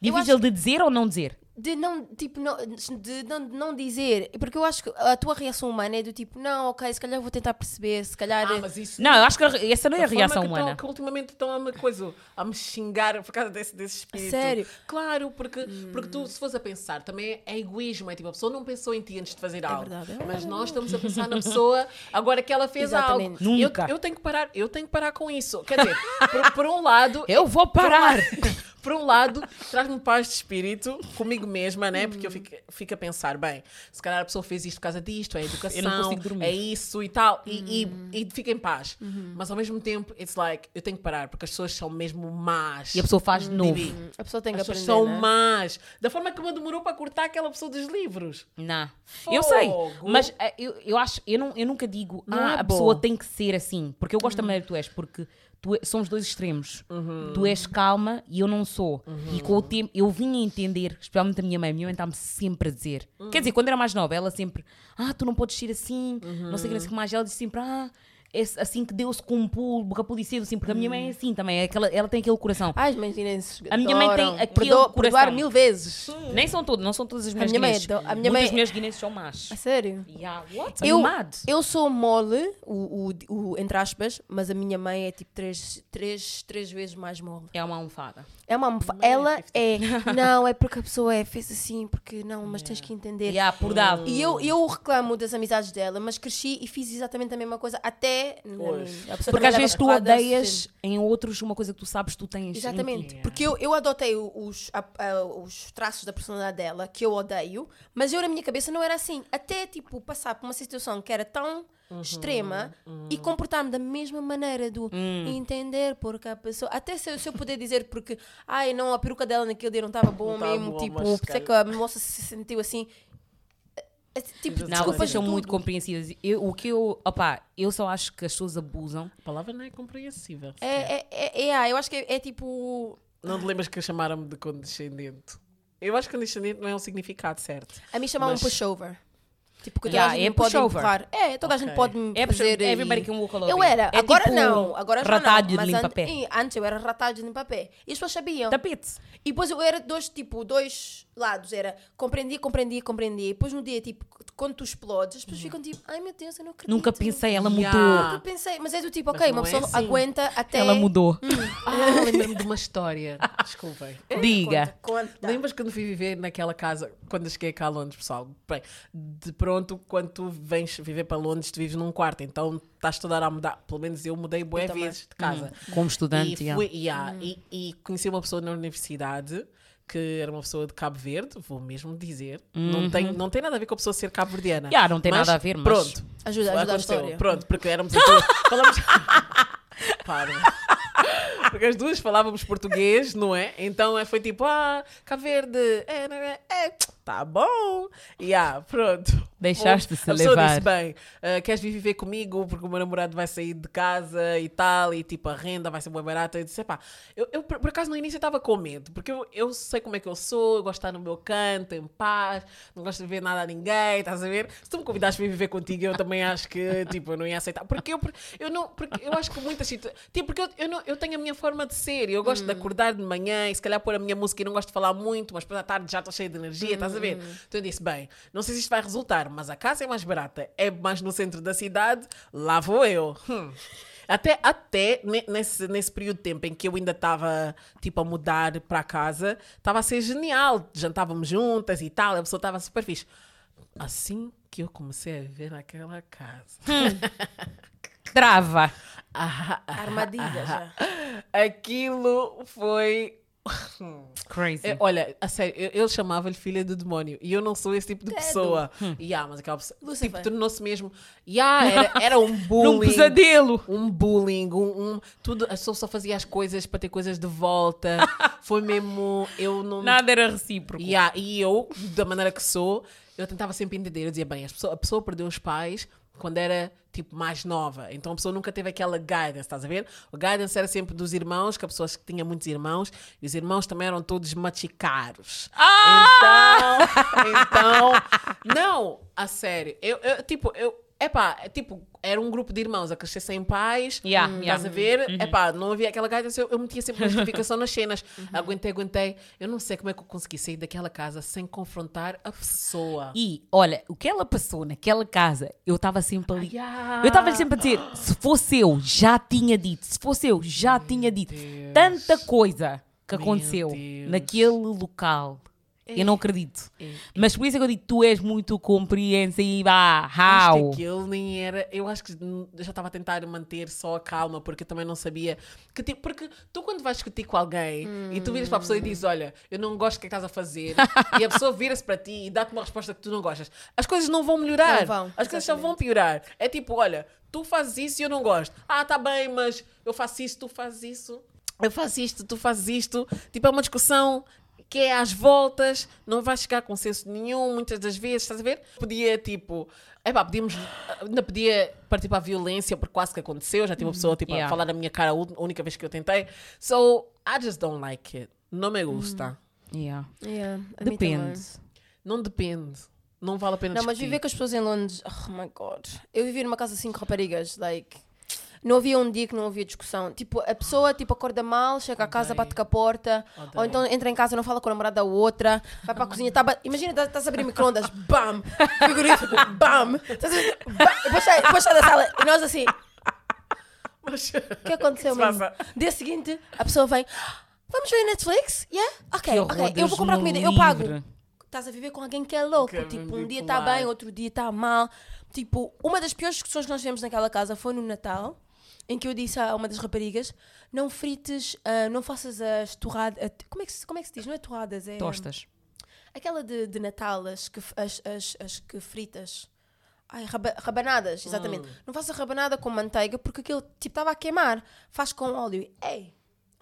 Difícil acho de dizer ou não dizer? De não, tipo, não, de não, não dizer. Porque eu acho que a tua reação humana é do tipo, não, ok, se calhar vou tentar perceber, se calhar. Ah, mas isso Não, eu acho que a- essa não é a forma reação que tão- humana. que ultimamente estão a me, coisa, a me xingar por causa desse, desse espírito. sério? Claro, porque, porque tu, se fores a pensar, também é egoísmo. É tipo, a pessoa não pensou em ti antes de fazer algo. verdade, é Mas nós estamos a pensar na pessoa agora que ela fez Exatamente. algo. Eu, Nunca. eu tenho que parar, eu tenho que parar com isso. Quer dizer, por, por um lado. Eu vou parar! Por um lado, traz-me paz de espírito comigo mesma, né? Porque eu fico, fico a pensar, bem, se calhar a pessoa fez isto por causa disto, é educação, é isso e tal, e, e, e fica em paz. Mas ao mesmo tempo, it's like, eu tenho que parar, porque as pessoas são mesmo más. E a pessoa faz de novo. Bibi. A pessoa tem que As pessoas aprender. são né? más. Da forma que me demorou para cortar aquela pessoa dos livros. Não. Eu sei, mas eh, eu, eu acho, eu, não, eu nunca digo, Não ah, é a pessoa tem que ser assim, porque eu gosto da maneira que tu és, porque tu, é- somos dois extremos. Tu és calma e eu não sou. E com o tempo eu vim a entender, especialmente a minha mãe, minha mãe está-me sempre a dizer. Quer dizer, quando era mais nova, ela sempre, ah, tu não podes ser assim, não sei o que, não sei o que mais. Ela disse sempre, ah, é assim que Deus com um pulo, boca policido, assim, porque a minha mãe é assim também, é aquela, ela tem aquele coração. Ai, guinenses A minha mãe tem adoram. aquele Perdoa- coração. Perdoar mil vezes. Nem são todas, não são todas as mulheres minha mãe guinenses. é a minha Muitas mãe- mulheres guinenses são más. A sério? Yeah, what? Eu, mad. eu sou mole, o, o, o- entre aspas, mas a minha mãe é tipo três, três, três vezes mais mole. É uma almofada. É uma almofa- é Ela 50. é. Não, é porque a pessoa é, fez assim, porque não, mas tens que entender. Yeah, por dado. E eu, eu reclamo das amizades dela, mas cresci e fiz exatamente a mesma coisa até. Na Pois. Porque às vezes tu odeias em outros uma coisa que tu sabes tu tens. em ti. Exatamente, ti. porque eu, eu adotei os, a- a- os traços da personalidade dela que eu odeio, mas eu na minha cabeça não era assim. Até tipo passar por uma situação que era tão extrema e comportar-me da mesma maneira do entender porque a pessoa. Até se, eu- se eu puder dizer porque, ai não, a peruca dela naquele dia não estava boa Não tava mesmo, boa, tipo, por isso é que a moça se sentiu assim. É, Tipo, Não, Não, desculpas vocês são de muito compreensivas. Eu, o que eu. Opá, eu só acho que as pessoas abusam. A palavra não é compreensível. É, é, é, é, eu acho que é, é tipo. Não te lembras que chamaram-me de condescendente? Eu acho que condescendente não é um significado certo. A mim chamavam Mas- pushover. Tipo, que toda Yeah, a gente é me pode pushover. empurrar. É, toda a gente pode me É fazer... pushover. e- Everybody can walk all over Eu you. era. É agora tipo não. Agora já ratalho de não. Mas limpa an- pé. antes eu era ratalho de limpa pé. E as pessoas sabiam. Tapete. E depois eu era dois, tipo, dois lados. Era compreendia, compreendia, compreendia. E depois no dia, tipo, quando tu explodes, as pessoas ficam tipo, ai meu Deus, eu não acredito. Nunca pensei, ela Yeah. mudou. Nunca pensei. Mas é do tipo, ok, uma é pessoa assim. aguenta até... Ela mudou. Ah, lembro-me de uma história. Desculpem. Diga. Conta, conta. Lembras quando fui viver naquela casa, quando cheguei cá a Londres, pessoal? Bem, de pronto, quando tu vens viver para Londres, tu vives num quarto, então estás toda a mudar. Pelo menos eu mudei também. vezes de casa. Como estudante. E, yeah. fui, yeah, e, e conheci uma pessoa na universidade que era uma pessoa de Cabo Verde, vou mesmo dizer. Não, tem, não tem nada a ver com a pessoa ser cabo-verdiana. Yeah, não tem nada a ver, mas- Pronto. Ajuda, ajuda a história. Pronto, porque éramos as duas. falamos. Para. Porque as duas falávamos português, não é? Então eh, foi tipo, ah, Cabo Verde, é, não é, é, tá bom. E ah, pronto. Deixaste-se a levar. disse, bem, ah, queres vir viver comigo porque o meu namorado vai sair de casa e tal, e tipo, a renda vai ser bem barata. Eu disse, pá, eu, eu por, acaso no início estava com medo, porque eu, eu sei como é que eu sou, eu gosto de estar no meu canto, em paz, não gosto de ver nada a ninguém, estás a ver? Se tu me convidaste para viver contigo, eu também acho que, tipo, eu não ia aceitar. Porque eu, eu não, porque eu acho que muitas situações, tipo, porque eu, eu, não, eu tenho a minha forma de ser, eu gosto de acordar de manhã e se calhar pôr a minha música e não gosto de falar muito, mas depois à tarde já estou cheia de energia, estás a ver? Então eu disse, bem, não sei se isto vai resultar, mas a casa é mais barata, é mais no centro da cidade, lá vou eu. Hum. Até, até ne- nesse, nesse período de tempo em que eu ainda estava tipo a mudar para casa, estava a ser genial. Jantávamos juntas e tal, a pessoa estava super fixe. Assim que eu comecei a viver naquela casa. Trava. ah, ah, Armadilha já. aquilo foi. Crazy. É, olha, a sério, eu, eu chamava-lhe filha do demónio e eu não sou esse tipo de Credo. pessoa. Yeah, mas aquela pessoa. Lucifer. Tipo, tornou-se mesmo. Yeah, era, era um bullying. Num pesadelo. um bullying, um, um- tudo, a pessoa só fazia as coisas para ter coisas de volta. Foi mesmo, eu não. Nada era recíproco. Yeah, e eu, da maneira que sou, eu tentava sempre entender. Eu dizia, bem, pessoa- a pessoa perdeu os pais quando era, tipo, mais nova. Então a pessoa nunca teve aquela guidance, estás a ver? O guidance era sempre dos irmãos, que a pessoa que tinha muitos irmãos, e os irmãos também eram todos machicaros. Então, então, não, a sério, eu, eu tipo, eu, epá, é tipo, era um grupo de irmãos a crescer sem pais, Yeah, hum, yeah. estás a ver? Epá, não havia aquela guidance, eu, eu metia sempre justificação nas cenas. Aguentei, aguentei. Eu não sei como é que eu consegui sair daquela casa sem confrontar a pessoa. E, olha, o que ela passou naquela casa, eu estava sempre ali. Yeah. Eu estava sempre a dizer, se fosse eu, já tinha dito. Se fosse eu, já tinha dito. Deus. Tanta coisa que Meu aconteceu naquele local. Eu não acredito. É. Mas por isso é que eu digo, tu és muito compreensiva. Acho How? que aquilo nem era. Eu acho que eu já estava a tentar manter só a calma, porque eu também não sabia. Que, tipo, porque tu, quando vais discutir com alguém e tu viras para a pessoa e dizes: Olha, eu não gosto do que é estás a fazer, e a pessoa vira-se para ti e dá-te uma resposta que tu não gostas, as coisas não vão melhorar. Não vão, as coisas só vão piorar. É tipo: Olha, tu fazes isso e eu não gosto. Ah, tá bem, mas eu faço isso, tu fazes isso. Eu faço isto, tu fazes isto. Tipo, é uma discussão que é às voltas, não vai chegar a consenso nenhum, muitas das vezes, estás a ver? Podia, tipo, epá, podíamos, ainda podia partir para a violência, porque quase que aconteceu, já tive uma pessoa, tipo, Yeah. a falar na minha cara a única vez que eu tentei. So, I just don't like it. Não me gusta. Yeah. Yeah, também. Depende. Não depende. Não vale a pena Não, mas discutir. viver com as pessoas em Londres, oh my god. Eu vivi numa casa assim com raparigas, like. Não havia um dia que não havia discussão. Tipo, a pessoa tipo, acorda mal, chega a casa, bate com a porta. Ou então entra em casa, não fala com a namorada da outra, vai para a cozinha, tá, imagina, tá- estás a abrir microondas, bam! Frigorífico, bam! Depois sai, depois sai da sala e nós assim, o que aconteceu mesmo? Dia seguinte, a pessoa vem, vamos ver Netflix? Yeah? Ok, ok, eu vou comprar comida, eu pago. livre. Estás a viver com alguém que é louco. Que tipo, um dia está bem, outro dia está mal. Tipo, uma das piores discussões que nós tivemos naquela casa foi no Natal, em que eu disse a uma das raparigas: não frites, ah, não faças as torradas. Como, é que se- como é que se diz? Não é torradas, é. Tostas. Aquela de, de Natal, as que, as, as, as que fritas. Ai, raba- rabanadas, exatamente. Não faças rabanada com manteiga porque aquilo tipo estava a queimar. Faz com óleo. Ei,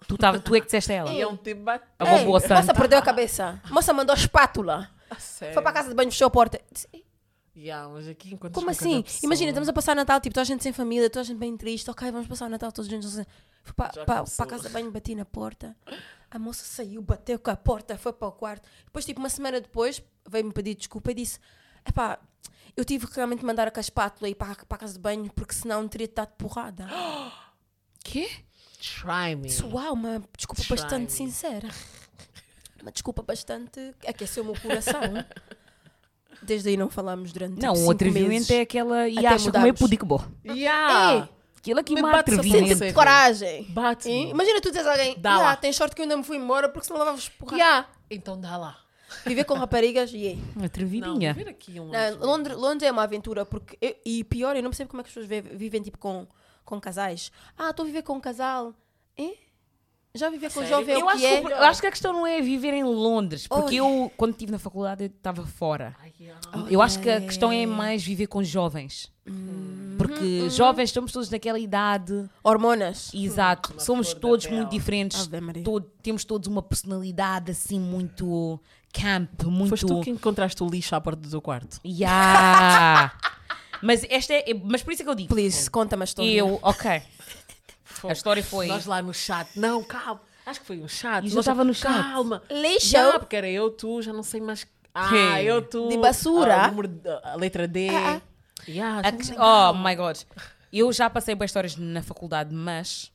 Tu, tava, tu é que disseste a ela. E é um tipo bate- A moça perdeu a cabeça. Moça mandou espátula. A sério. Foi para a casa de banho, fechou a porta. Disse, "Ei, Yeah, mas aqui enquanto Como assim? Imagina, estamos a passar Natal, tipo, toda a gente sem família, toda a gente bem triste, ok, vamos passar o Natal todos juntos. assim. Fui para Já pa, começou. pa a casa de banho, bati na porta, a moça saiu, bateu com a porta, foi para o quarto. Depois, tipo, uma semana depois, veio-me pedir desculpa e disse: Epá, eu tive que realmente mandar a espátula e ir para, a- para a casa de banho, porque senão teria dado porrada. Quê? Try me. Disse, Uau, uma desculpa Try bastante me. sincera. Uma desculpa bastante. aqueceu o meu coração. Desde aí não falámos durante tipo, Não, o atrevimento é aquela. E mudarmos. pudim que bom. Yeah. Aquilo aqui Me é força. Sente coragem. Hein? Imagina tu dizes a alguém, Dá "Ya, lá." tens sorte que eu ainda me fui embora porque senão levavas porrada. Yeah. Então dá lá. Viver com raparigas, yeah. Não, Atrevidinha. vir aqui um Não, Londres, Londres é uma aventura porque eu- e pior, eu não percebo como é que as pessoas vivem, vivem tipo com, com casais. Ah, estou a viver com um casal. É? Já viver com Sério? jovem é Eu o acho, que é? eu acho que a questão não é viver em Londres, porque Oi. eu, quando estive na faculdade, eu estava fora. Yeah. Eu acho que a questão é mais viver com jovens. Porque jovens estamos todos naquela idade. Hormonas. Exato. Somos todos pele. muito diferentes. Ave Maria. to- temos todos uma personalidade assim muito camp, muito. Foste tu que encontraste o lixo à porta do teu quarto. Yeah. mas esta é. Mas por isso é que eu digo. Please, conta-me a história. Eu, ok. A história foi. Nós lá no chat. Não, calma. Acho que foi um chat. E já estava no chat. Calma. Lixo. Já, porque era eu, tu, já não sei mais. Ah, Quem? eu, tu. De basura? ah, o número de- a letra D. Ah, Yeah, A que- oh my god. Eu já passei boas histórias na faculdade, mas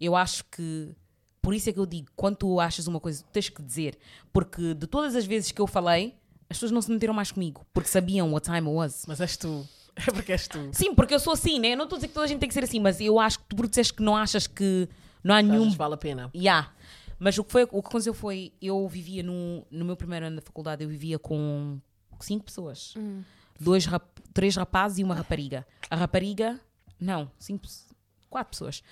eu acho que. Por isso é que eu digo, quando tu achas uma coisa, tu tens que dizer. Porque de todas as vezes que eu falei, as pessoas não se meteram mais comigo. Porque sabiam what time it was. Mas és tu. É porque és tu. Sim, porque eu sou assim, né? Eu não estou a dizer que toda a gente tem que ser assim, mas eu acho que tu porque disseste que não achas que não há nenhum Achas que vale a pena. Yeah. Mas o que, foi, o que aconteceu foi, eu vivia no, no meu primeiro ano da faculdade, eu vivia com cinco pessoas. Dois, rap- três rapazes e uma rapariga. A rapariga, não, cinco, quatro pessoas.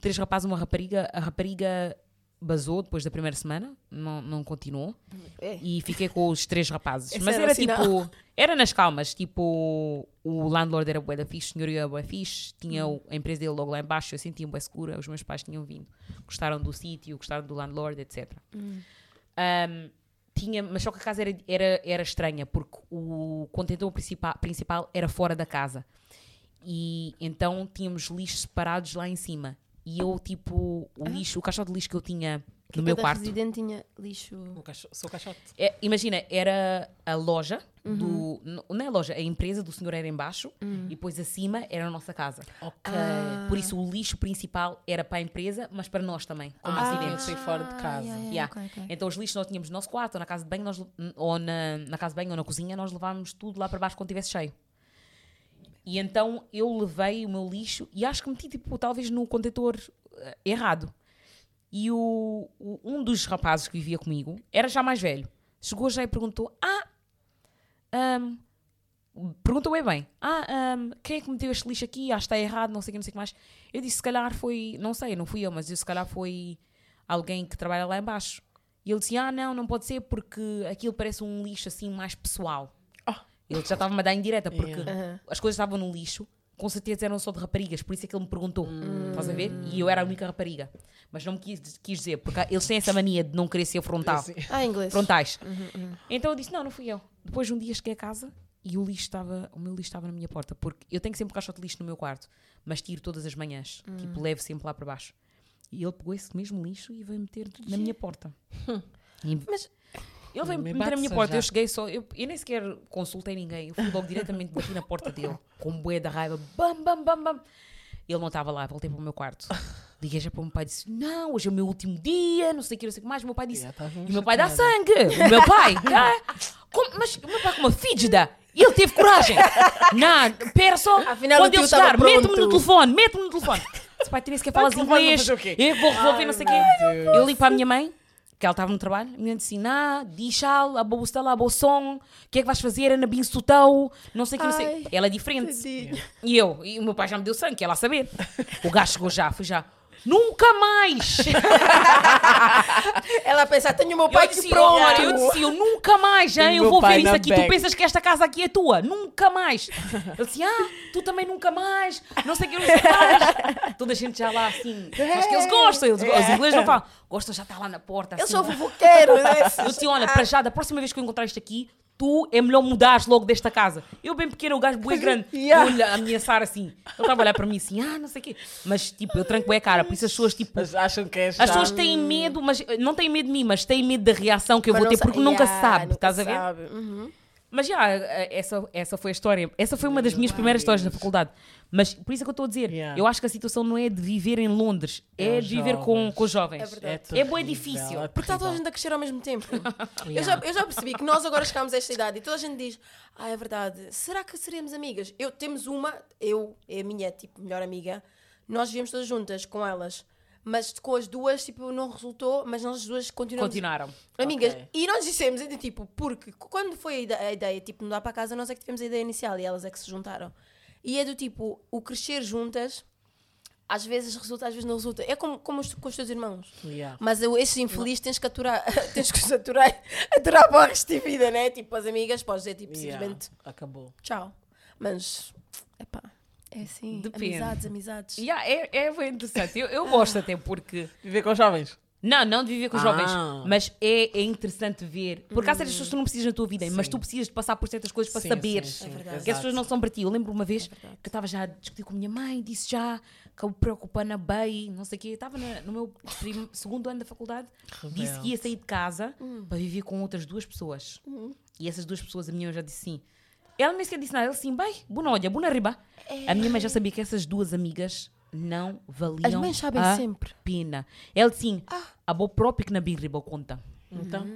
Três rapazes e uma rapariga. A rapariga basou depois da primeira semana, não, não continuou. É. E fiquei com os três rapazes. Esse Mas era era, sinal. tipo, era nas calmas, tipo, o landlord era bué da fixe, o senhor era bué fixe, tinha a empresa dele logo lá em baixo, eu sentia-me bué segura, os meus pais tinham vindo, gostaram do sítio, gostaram do landlord, etc. Um, tinha, mas só que a casa era, era, era estranha, porque o contentor principal, principal era fora da casa. E então tínhamos lixos separados lá em cima. E eu, tipo, o lixo, o caixote de lixo que eu tinha no meu quarto. residente tinha lixo. Um caixo- Sou caixote. É, imagina, era a loja Uhum. do. Não é a loja, a empresa do senhor era em baixo e depois acima era a nossa casa. Ok. Por isso o lixo principal era para a empresa, mas para nós também, como Ah, residentes. sei fora de casa. yeah, yeah. Yeah. ok, ok. Então os lixos nós tínhamos no nosso quarto, ou na casa de banho, nós, ou na, na casa de banho ou na cozinha, nós levávamos tudo lá para baixo quando estivesse cheio. E então eu levei o meu lixo e acho que meti tipo, talvez no contentor eh, errado. E o, o- um dos rapazes que vivia comigo era já mais velho. Chegou já e perguntou: Ah, ahm, perguntou bem bem: Ah, ahm, quem é que meteu este lixo aqui? Acho que está errado, não sei o que, não sei o que mais. Eu disse: Se calhar foi, não sei, não fui eu, mas eu, se calhar foi alguém que trabalha lá embaixo. E ele disse: Ah, não, não pode ser porque aquilo parece um lixo assim mais pessoal. Ele já estava-me a dar indireta porque Yeah. As coisas estavam no lixo, com certeza eram só de raparigas, por isso é que ele me perguntou. Hum. Estás a ver? E eu era a única rapariga. Mas não me quis, quis dizer, porque eles têm essa mania de não querer ser frontal. Ah, inglês. Frontais. Uhum, Então eu disse: Não, não fui eu. Depois de um dia cheguei a casa e o lixo estava, o meu lixo estava na minha porta, porque eu tenho sempre um caixote de lixo no meu quarto, mas tiro todas as manhãs, Hum. tipo, levo sempre lá para baixo. E ele pegou esse mesmo lixo e veio meter na minha porta. E- Mas- ele veio Me meter na bate minha porta. já. Eu cheguei só. Eu, eu nem sequer consultei ninguém. Eu fui logo diretamente bati na porta dele, com bué da raiva. Bam, bam, bam, bam. Ele não estava lá, voltei para o meu quarto. Liguei já para o meu pai e disse: Não, hoje é o meu último dia, não sei o que, não sei o que mais. O meu pai disse: E o meu pai dá sangue. O meu pai. ah, como- mas o meu pai com uma fígida. E ele teve coragem. Não, pera só. Afinal, Quando ele chegar, mete-me no telefone, mete-me no telefone. Esse pai nem sequer fala telefone vai inglês. Eu vou resolver, não sei o quê. Eu ligo para a minha mãe, que ela estava no trabalho, a minha mãe disse: Nah, deixa-la, a lá, a som, o que é que vais fazer? Ana Binsutão, não sei o que, não sei. Ai, Ela é diferente. tadinha. E eu, e o meu pai já me deu sangue, quer lá saber. O gajo chegou já, foi já. Nunca mais! Ela a pensar, tenho o meu pai eu que disse, pronto. olha, eu disse, eu nunca mais, já, E eu vou ver isso aqui. back. Tu pensas que esta casa aqui é tua? Nunca mais. Ele disse, ah, tu também nunca mais. Não sei o que, que mais. Toda a gente já lá assim. Acho que eles gostam, eles, os ingleses não falam. Gostam, já está lá na porta. Eu assim, sou fofoqueiro. né? eu disse, olha, para já, da próxima vez que eu encontrar isto aqui, tu é melhor mudares logo desta casa. Eu bem pequeno, o gajo bué grande, Yeah. olha, ameaçar assim. Ele estava a olhar para mim assim, ah, não sei o quê. Mas, tipo, eu tranco bem a cara, por isso as pessoas, tipo... Mas acham que és As pessoas têm medo, mas não têm medo de mim, mas têm medo da reação que eu Mas vou ter, porque nunca se sabe, nunca estás a ver? sabe. Uhum. Mas já, essa, essa foi a história. Essa foi uma das minhas primeiras histórias na faculdade. Mas por isso é que eu estou a dizer, Yeah. eu acho que a situação não é de viver em Londres, é, É de viver com, com os jovens. É verdade. É bué terrível, difícil. é Porque está toda a gente a crescer ao mesmo tempo. eu, Yeah. já, eu já percebi que nós agora chegámos a esta idade e toda a gente diz: Ah, é verdade, será que seremos amigas? Eu temos uma, eu é a minha tipo, melhor amiga, nós vivemos todas juntas com elas, mas com as duas tipo, não resultou, mas nós as duas continuamos Continuaram. amigas. Ok. E nós dissemos, ainda, tipo, porque quando foi a ide- a ideia, tipo, mudar para casa, nós é que tivemos a ideia inicial e elas é que se juntaram. E é do tipo, o crescer juntas. Às vezes resulta, às vezes não resulta. É como, como os- com os teus irmãos. Yeah. Mas esses infelizes tens que aturar, tens que aturar, aturar para o resto da vida, né? Tipo, as amigas, podes dizer tipo, Yeah. simplesmente Acabou. tchau. Mas, epá, É assim, Depende. amizades, amizades. Yeah, é, é bem interessante. Eu, eu gosto até porque. Viver com os jovens. Não, não de viver com os Ah. jovens, mas é, é interessante ver. Porque há certas pessoas que tu não precisas na tua vida, mas tu precisas de passar por certas coisas para Sim, saberes sim, sim, É verdade. que as exato. pessoas não são para ti. Eu lembro uma vez que eu estava já a discutir com a minha mãe, disse já que eu me preocupando bem, não sei o quê. Eu estava no meu prim- segundo ano da faculdade, disse que ia sair de casa para viver com outras duas pessoas. E essas duas pessoas, a minha mãe já disse sim. Ela nem sequer disse nada, ela disse sim, bem, boa olha, boa riba. A minha mãe já sabia que essas duas amigas não valiam As mães sabem a sempre. pena. Ela disse sim, a boa própria que na birriba conta. Então,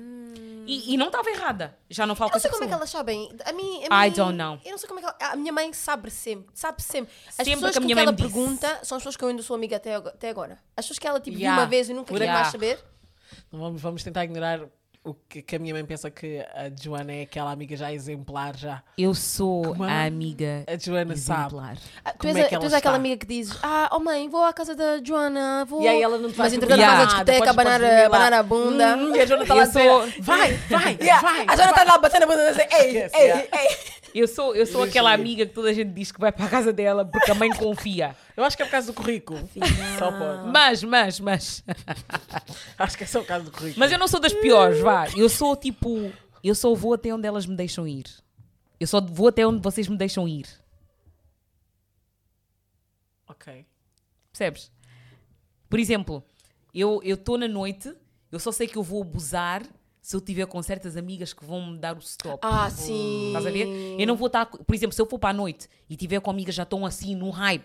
E, e não estava errada. Já não falo Eu com não sei como é que pessoa. elas sabem. A mim, a I mim- don't know. Eu não sei como é que ela, A minha mãe sabe sempre. Sabe sempre. As Sempre pessoas que a com minha que mãe ela me disse. pergunta são as pessoas que eu ainda sou amiga até, até agora. As pessoas que ela tipo, Yeah. viu uma vez e nunca quis aí. mais saber. vamos, vamos tentar ignorar o que, que a minha mãe pensa que a Joana é aquela amiga já exemplar já. Eu sou Como a amiga A Joana sabe. exemplar. Ah, Tu és, é que tu és ela aquela amiga que dizes: Ah, oh mãe, vou à casa da Joana, vou. E aí ela não te vai Mas entretanto perguntar faz a nada, discoteca, podes- abanar, abanar a bunda. Hum, e a Joana está lá Eu a dizer, sou- vai, vai, Yeah, vai. A Joana está lá batendo a bunda e dizer: Ei, ei, yeah. ei. Eu sou, eu sou aquela amiga que toda a gente diz que vai para a casa dela porque a mãe confia. Eu acho que é por causa do currículo. Só pode. Mas, mas, mas. Acho que é só por causa do currículo. Mas eu não sou das piores, vá. Eu sou tipo. Eu só vou até onde elas me deixam ir. Eu só vou até onde vocês me deixam ir. Ok. Percebes? Por exemplo, eu estou na noite, eu só sei que eu vou abusar se eu tiver com certas amigas que vão me dar o stop. Ah, sim. Estás a ver? Eu não vou estar. Por exemplo, se eu for para a noite e tiver com amigas já estão assim num hype,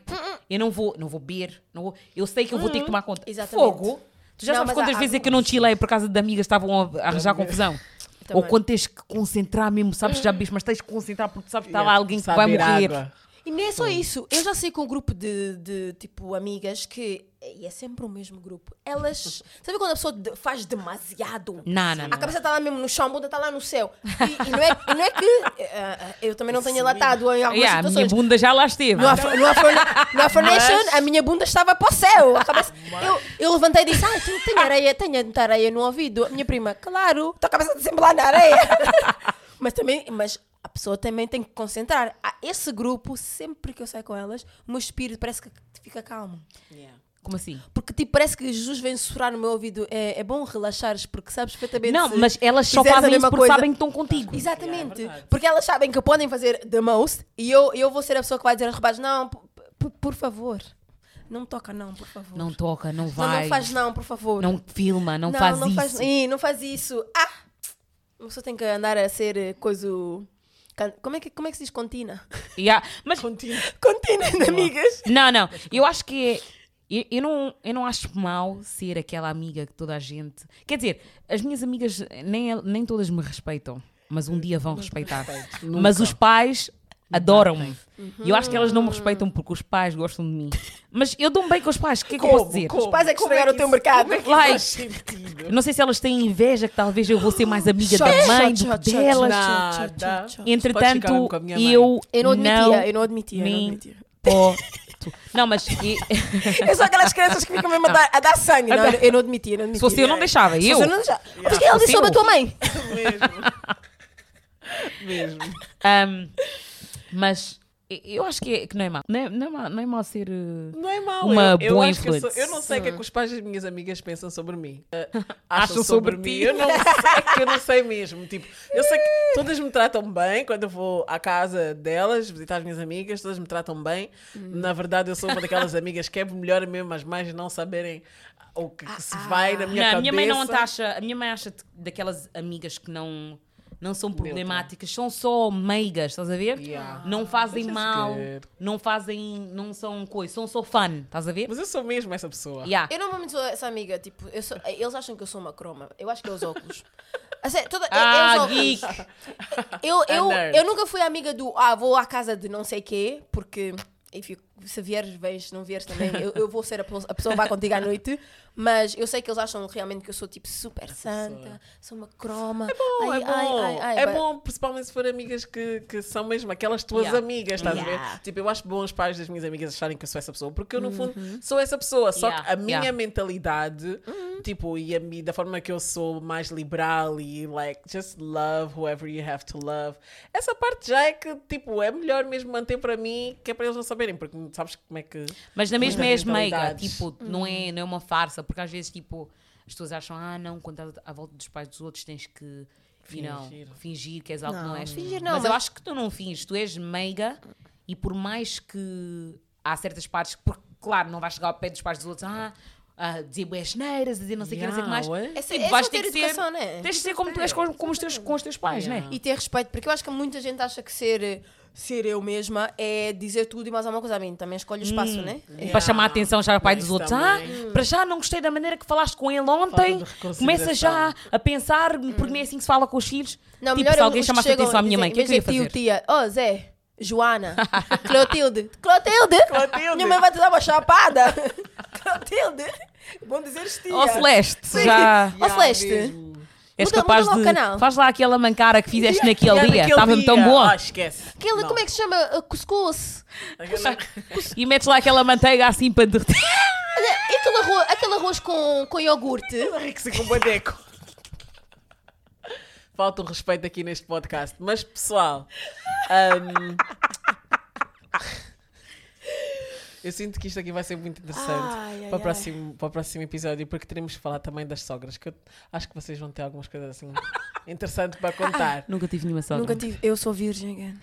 eu não vou, não vou beber, não vou, eu sei que eu vou ter que tomar conta. Exatamente. Fogo. Tu já Não, sabes quantas há- vezes há é que eu não chilei por causa de amigas que estavam a arranjar confusão? Ou Também. quando tens que concentrar mesmo, sabes que já bebes, mas tens que concentrar porque sabes que está lá alguém que vai morrer. água. E nem é só isso. Eu já sei com um grupo de, de tipo amigas que. E é sempre o mesmo grupo. Elas. Sabe quando a pessoa de- faz demasiado? Não, não, A não. cabeça está lá mesmo no chão, a bunda está lá no céu. E, e não, é, não é que. eh, eu também não tenho latado em algumas Yeah, a minha situações. bunda já lá esteve. No, Afro, no, Afro, no Afronation, a minha bunda estava para o céu. A cabeça, eu, eu levantei e disse: Ah, tem, tem areia, tem muita areia no ouvido. A minha prima, claro, tua cabeça está sempre lá na areia. mas também, mas a pessoa também tem que concentrar. Esse grupo, sempre que eu saio com elas, o meu espírito parece que fica calmo. Yeah. Como assim? Porque tipo, parece que Jesus vem sussurrar no meu ouvido. É, é bom relaxares, porque sabes perfeitamente. Não, mas elas só fazem isso porque coisa- sabem que estão contigo. Exatamente. Yeah, é porque elas sabem que podem fazer the most e eu, eu vou ser a pessoa que vai dizer aos rapazes: não, por favor. Não toca, não, por favor. Não toca, não Não, vai. não faz não, por favor. Não filma, não, faz não isso. Faz, não faz isso. Ah! Uma pessoa tem que andar a ser coisa... can- Como é que, como é que se diz contina? Yeah, Mas. Contina de amigas. Não, não. Eu acho que é. Eu, eu não, eu não acho mal ser aquela amiga que toda a gente. Quer dizer, as minhas amigas nem, nem todas me respeitam, mas um dia vão respeitar. respeito. Mas os pais adoram-me. E eu acho que elas não me respeitam porque os pais gostam de mim. Mas eu dou-me bem com os pais, o que é que eu posso dizer? Os pais é que Como estragaram o teu mercado. Como é Like. Não sei se elas têm inveja que talvez eu vou ser mais amiga da mãe do que delas. Entretanto, mesmo com a minha mãe. eu, Eu não admitia, não eu não admitia, eu não admitia. Não, mas e- Eu sou aquelas crianças que ficam mesmo a dar, a dar sangue. Não, eu não admitia, eu não admitia. se fosse eu, não deixava. Se Eu. fosse eu não deixava. Mas que ela Se disse sobre a tua mãe? Mesmo. Mesmo. Ahm, mas eu acho que, é- que não é mal. Não é, não é mal, não é mal ser. eh, Não é mau. Uma eu, eu boa que eu, sou- influência. eu não sei o que é que os pais das minhas amigas pensam sobre mim. Eh, Acham sobre ti. Eu não sei, que eu não sei mesmo. Tipo, eu sei que todas me tratam bem quando eu vou à casa delas visitar as minhas amigas, todas me tratam bem. Na verdade, eu sou uma daquelas amigas que é melhor mesmo as mães não saberem o que, que se vai na minha não, a cabeça. minha mãe não acha. A minha mãe acha daquelas amigas que não. Não são problemáticas, são só meigas, estás a ver? Yeah. Não fazem Which is mal, não fazem, não são coisas, são só fun, estás a ver? Mas eu sou mesmo essa pessoa. Yeah. Eu normalmente sou essa amiga, tipo, eu sou- eles acham que eu sou uma croma. Eu acho que é os óculos. Sério, toda, é- é os Ah, óculos. geek! Eu, eu, nerd. eu nunca fui amiga do ah, vou à casa de não sei quê, porque enfim, se vieres, vens, se não vieres também, eu, eu vou ser a, a pessoa que vai contigo à noite, mas eu sei que eles acham realmente que eu sou tipo super santa, sou uma croma. Bom, ai, é bom, ai, ai, é but- bom, principalmente se for amigas que, que são mesmo aquelas tuas Yeah. amigas, estás a Yeah. ver? Tipo, eu acho bom os pais das minhas amigas acharem que eu sou essa pessoa, porque eu, no fundo, sou essa pessoa. Só Yeah, que a minha mentalidade, tipo, e a da forma que eu sou mais liberal e, like, just love whoever you have to love, essa parte já é que, tipo, é melhor mesmo manter para mim, que é para eles não saberem, porque sabes como é que. Mas na mesma és meiga, tipo, não, é, não é uma farsa, porque às vezes, tipo, as pessoas acham, ah, não, quando estás à volta dos pais dos outros tens que you know, Fingir. fingir que és algo que não Não, és. fingir não, mas, eu mas- acho que tu não finges, tu és meiga e por mais que há certas partes, porque, claro, não vais chegar ao pé dos pais dos outros, ah, a dizer bué neiras, a dizer não sei o que, não sei o que mais. Yeah. Essa, Tipo, é vais ter ter que ser- né? Tens de ser como tu és com, com os, teus, com os teus pais, Yeah. né? E ter respeito, porque eu acho que muita gente acha que ser, ser eu mesma é dizer tudo e mais alguma coisa. A mim também escolhe o espaço, né? E Para chamar a atenção já ao pai dos outros. também. Ah, para já não gostei da maneira que falaste com ele ontem. Começa já a pensar, porque nem é assim que se fala com os filhos. Não, tipo, melhor se é alguém chamasse a atenção à e minha mãe, o que é que eu ia fazer? tio, tia, oh Zé, Joana, Clotilde, Clotilde, Clotilde. minha mãe vai te dar uma chapada. Clotilde, bom dizer tia. Ó Celeste, já Ó Celeste, mesmo. És Muda- capaz muda de. canal. Faz lá aquela mancara que fizeste naquele Yeah, dia. Estava-me tão dia. boa. Ah, esquece. Aquele, Não. como é que se chama? Uh, Cuscuz. Aquela- E metes lá aquela manteiga assim para derreter. Olha, e aquele arroz, aquele arroz com, com iogurte? Rico-se com badeco. Falta um respeito aqui neste podcast. Mas, pessoal, hum, eu sinto que isto aqui vai ser muito interessante Ai, ai, para, o próximo, para o próximo episódio, porque teremos que falar também das sogras, que eu acho que vocês vão ter algumas coisas assim interessantes para contar. Nunca tive nenhuma sogra. Nunca tive. Eu sou virgem, again.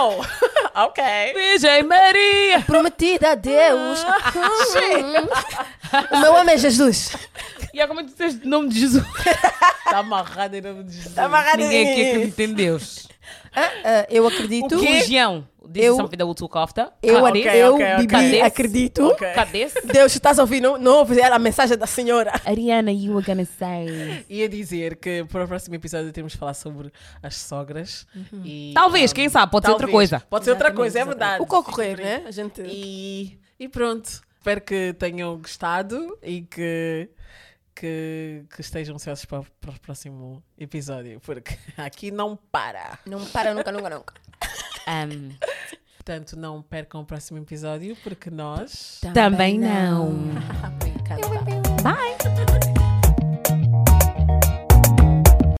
Oh, ok. Virgem Maria! Prometida a Deus. o meu homem é Jesus. E há como é que tu tens o nome de Jesus? Está amarrado em nome de Jesus. Está amarrado Ninguém aqui acredita em Deus. Ah, ah, eu acredito. Religião. Eu- will took after. Eu, Cadê? ok, eu ok, ok. Bibi, Cadê? acredito. Ok. Cadê-se? Deus, se estás a ouvir, não, não a mensagem da senhora. Ariana, you were gonna say. Ia dizer que para o próximo episódio temos de falar sobre as sogras. E, Talvez, um, quem sabe, pode ser outra talvez. coisa. Pode ser outra coisa, é verdade. O que ocorrer, né? A gente. E, e pronto. Espero que tenham gostado e que, que, que estejam ansiosos para, para o próximo episódio, porque aqui não para. Não para nunca, nunca, nunca. Um, Portanto, não percam o próximo episódio, porque nós. também não. Me encanta. Bye!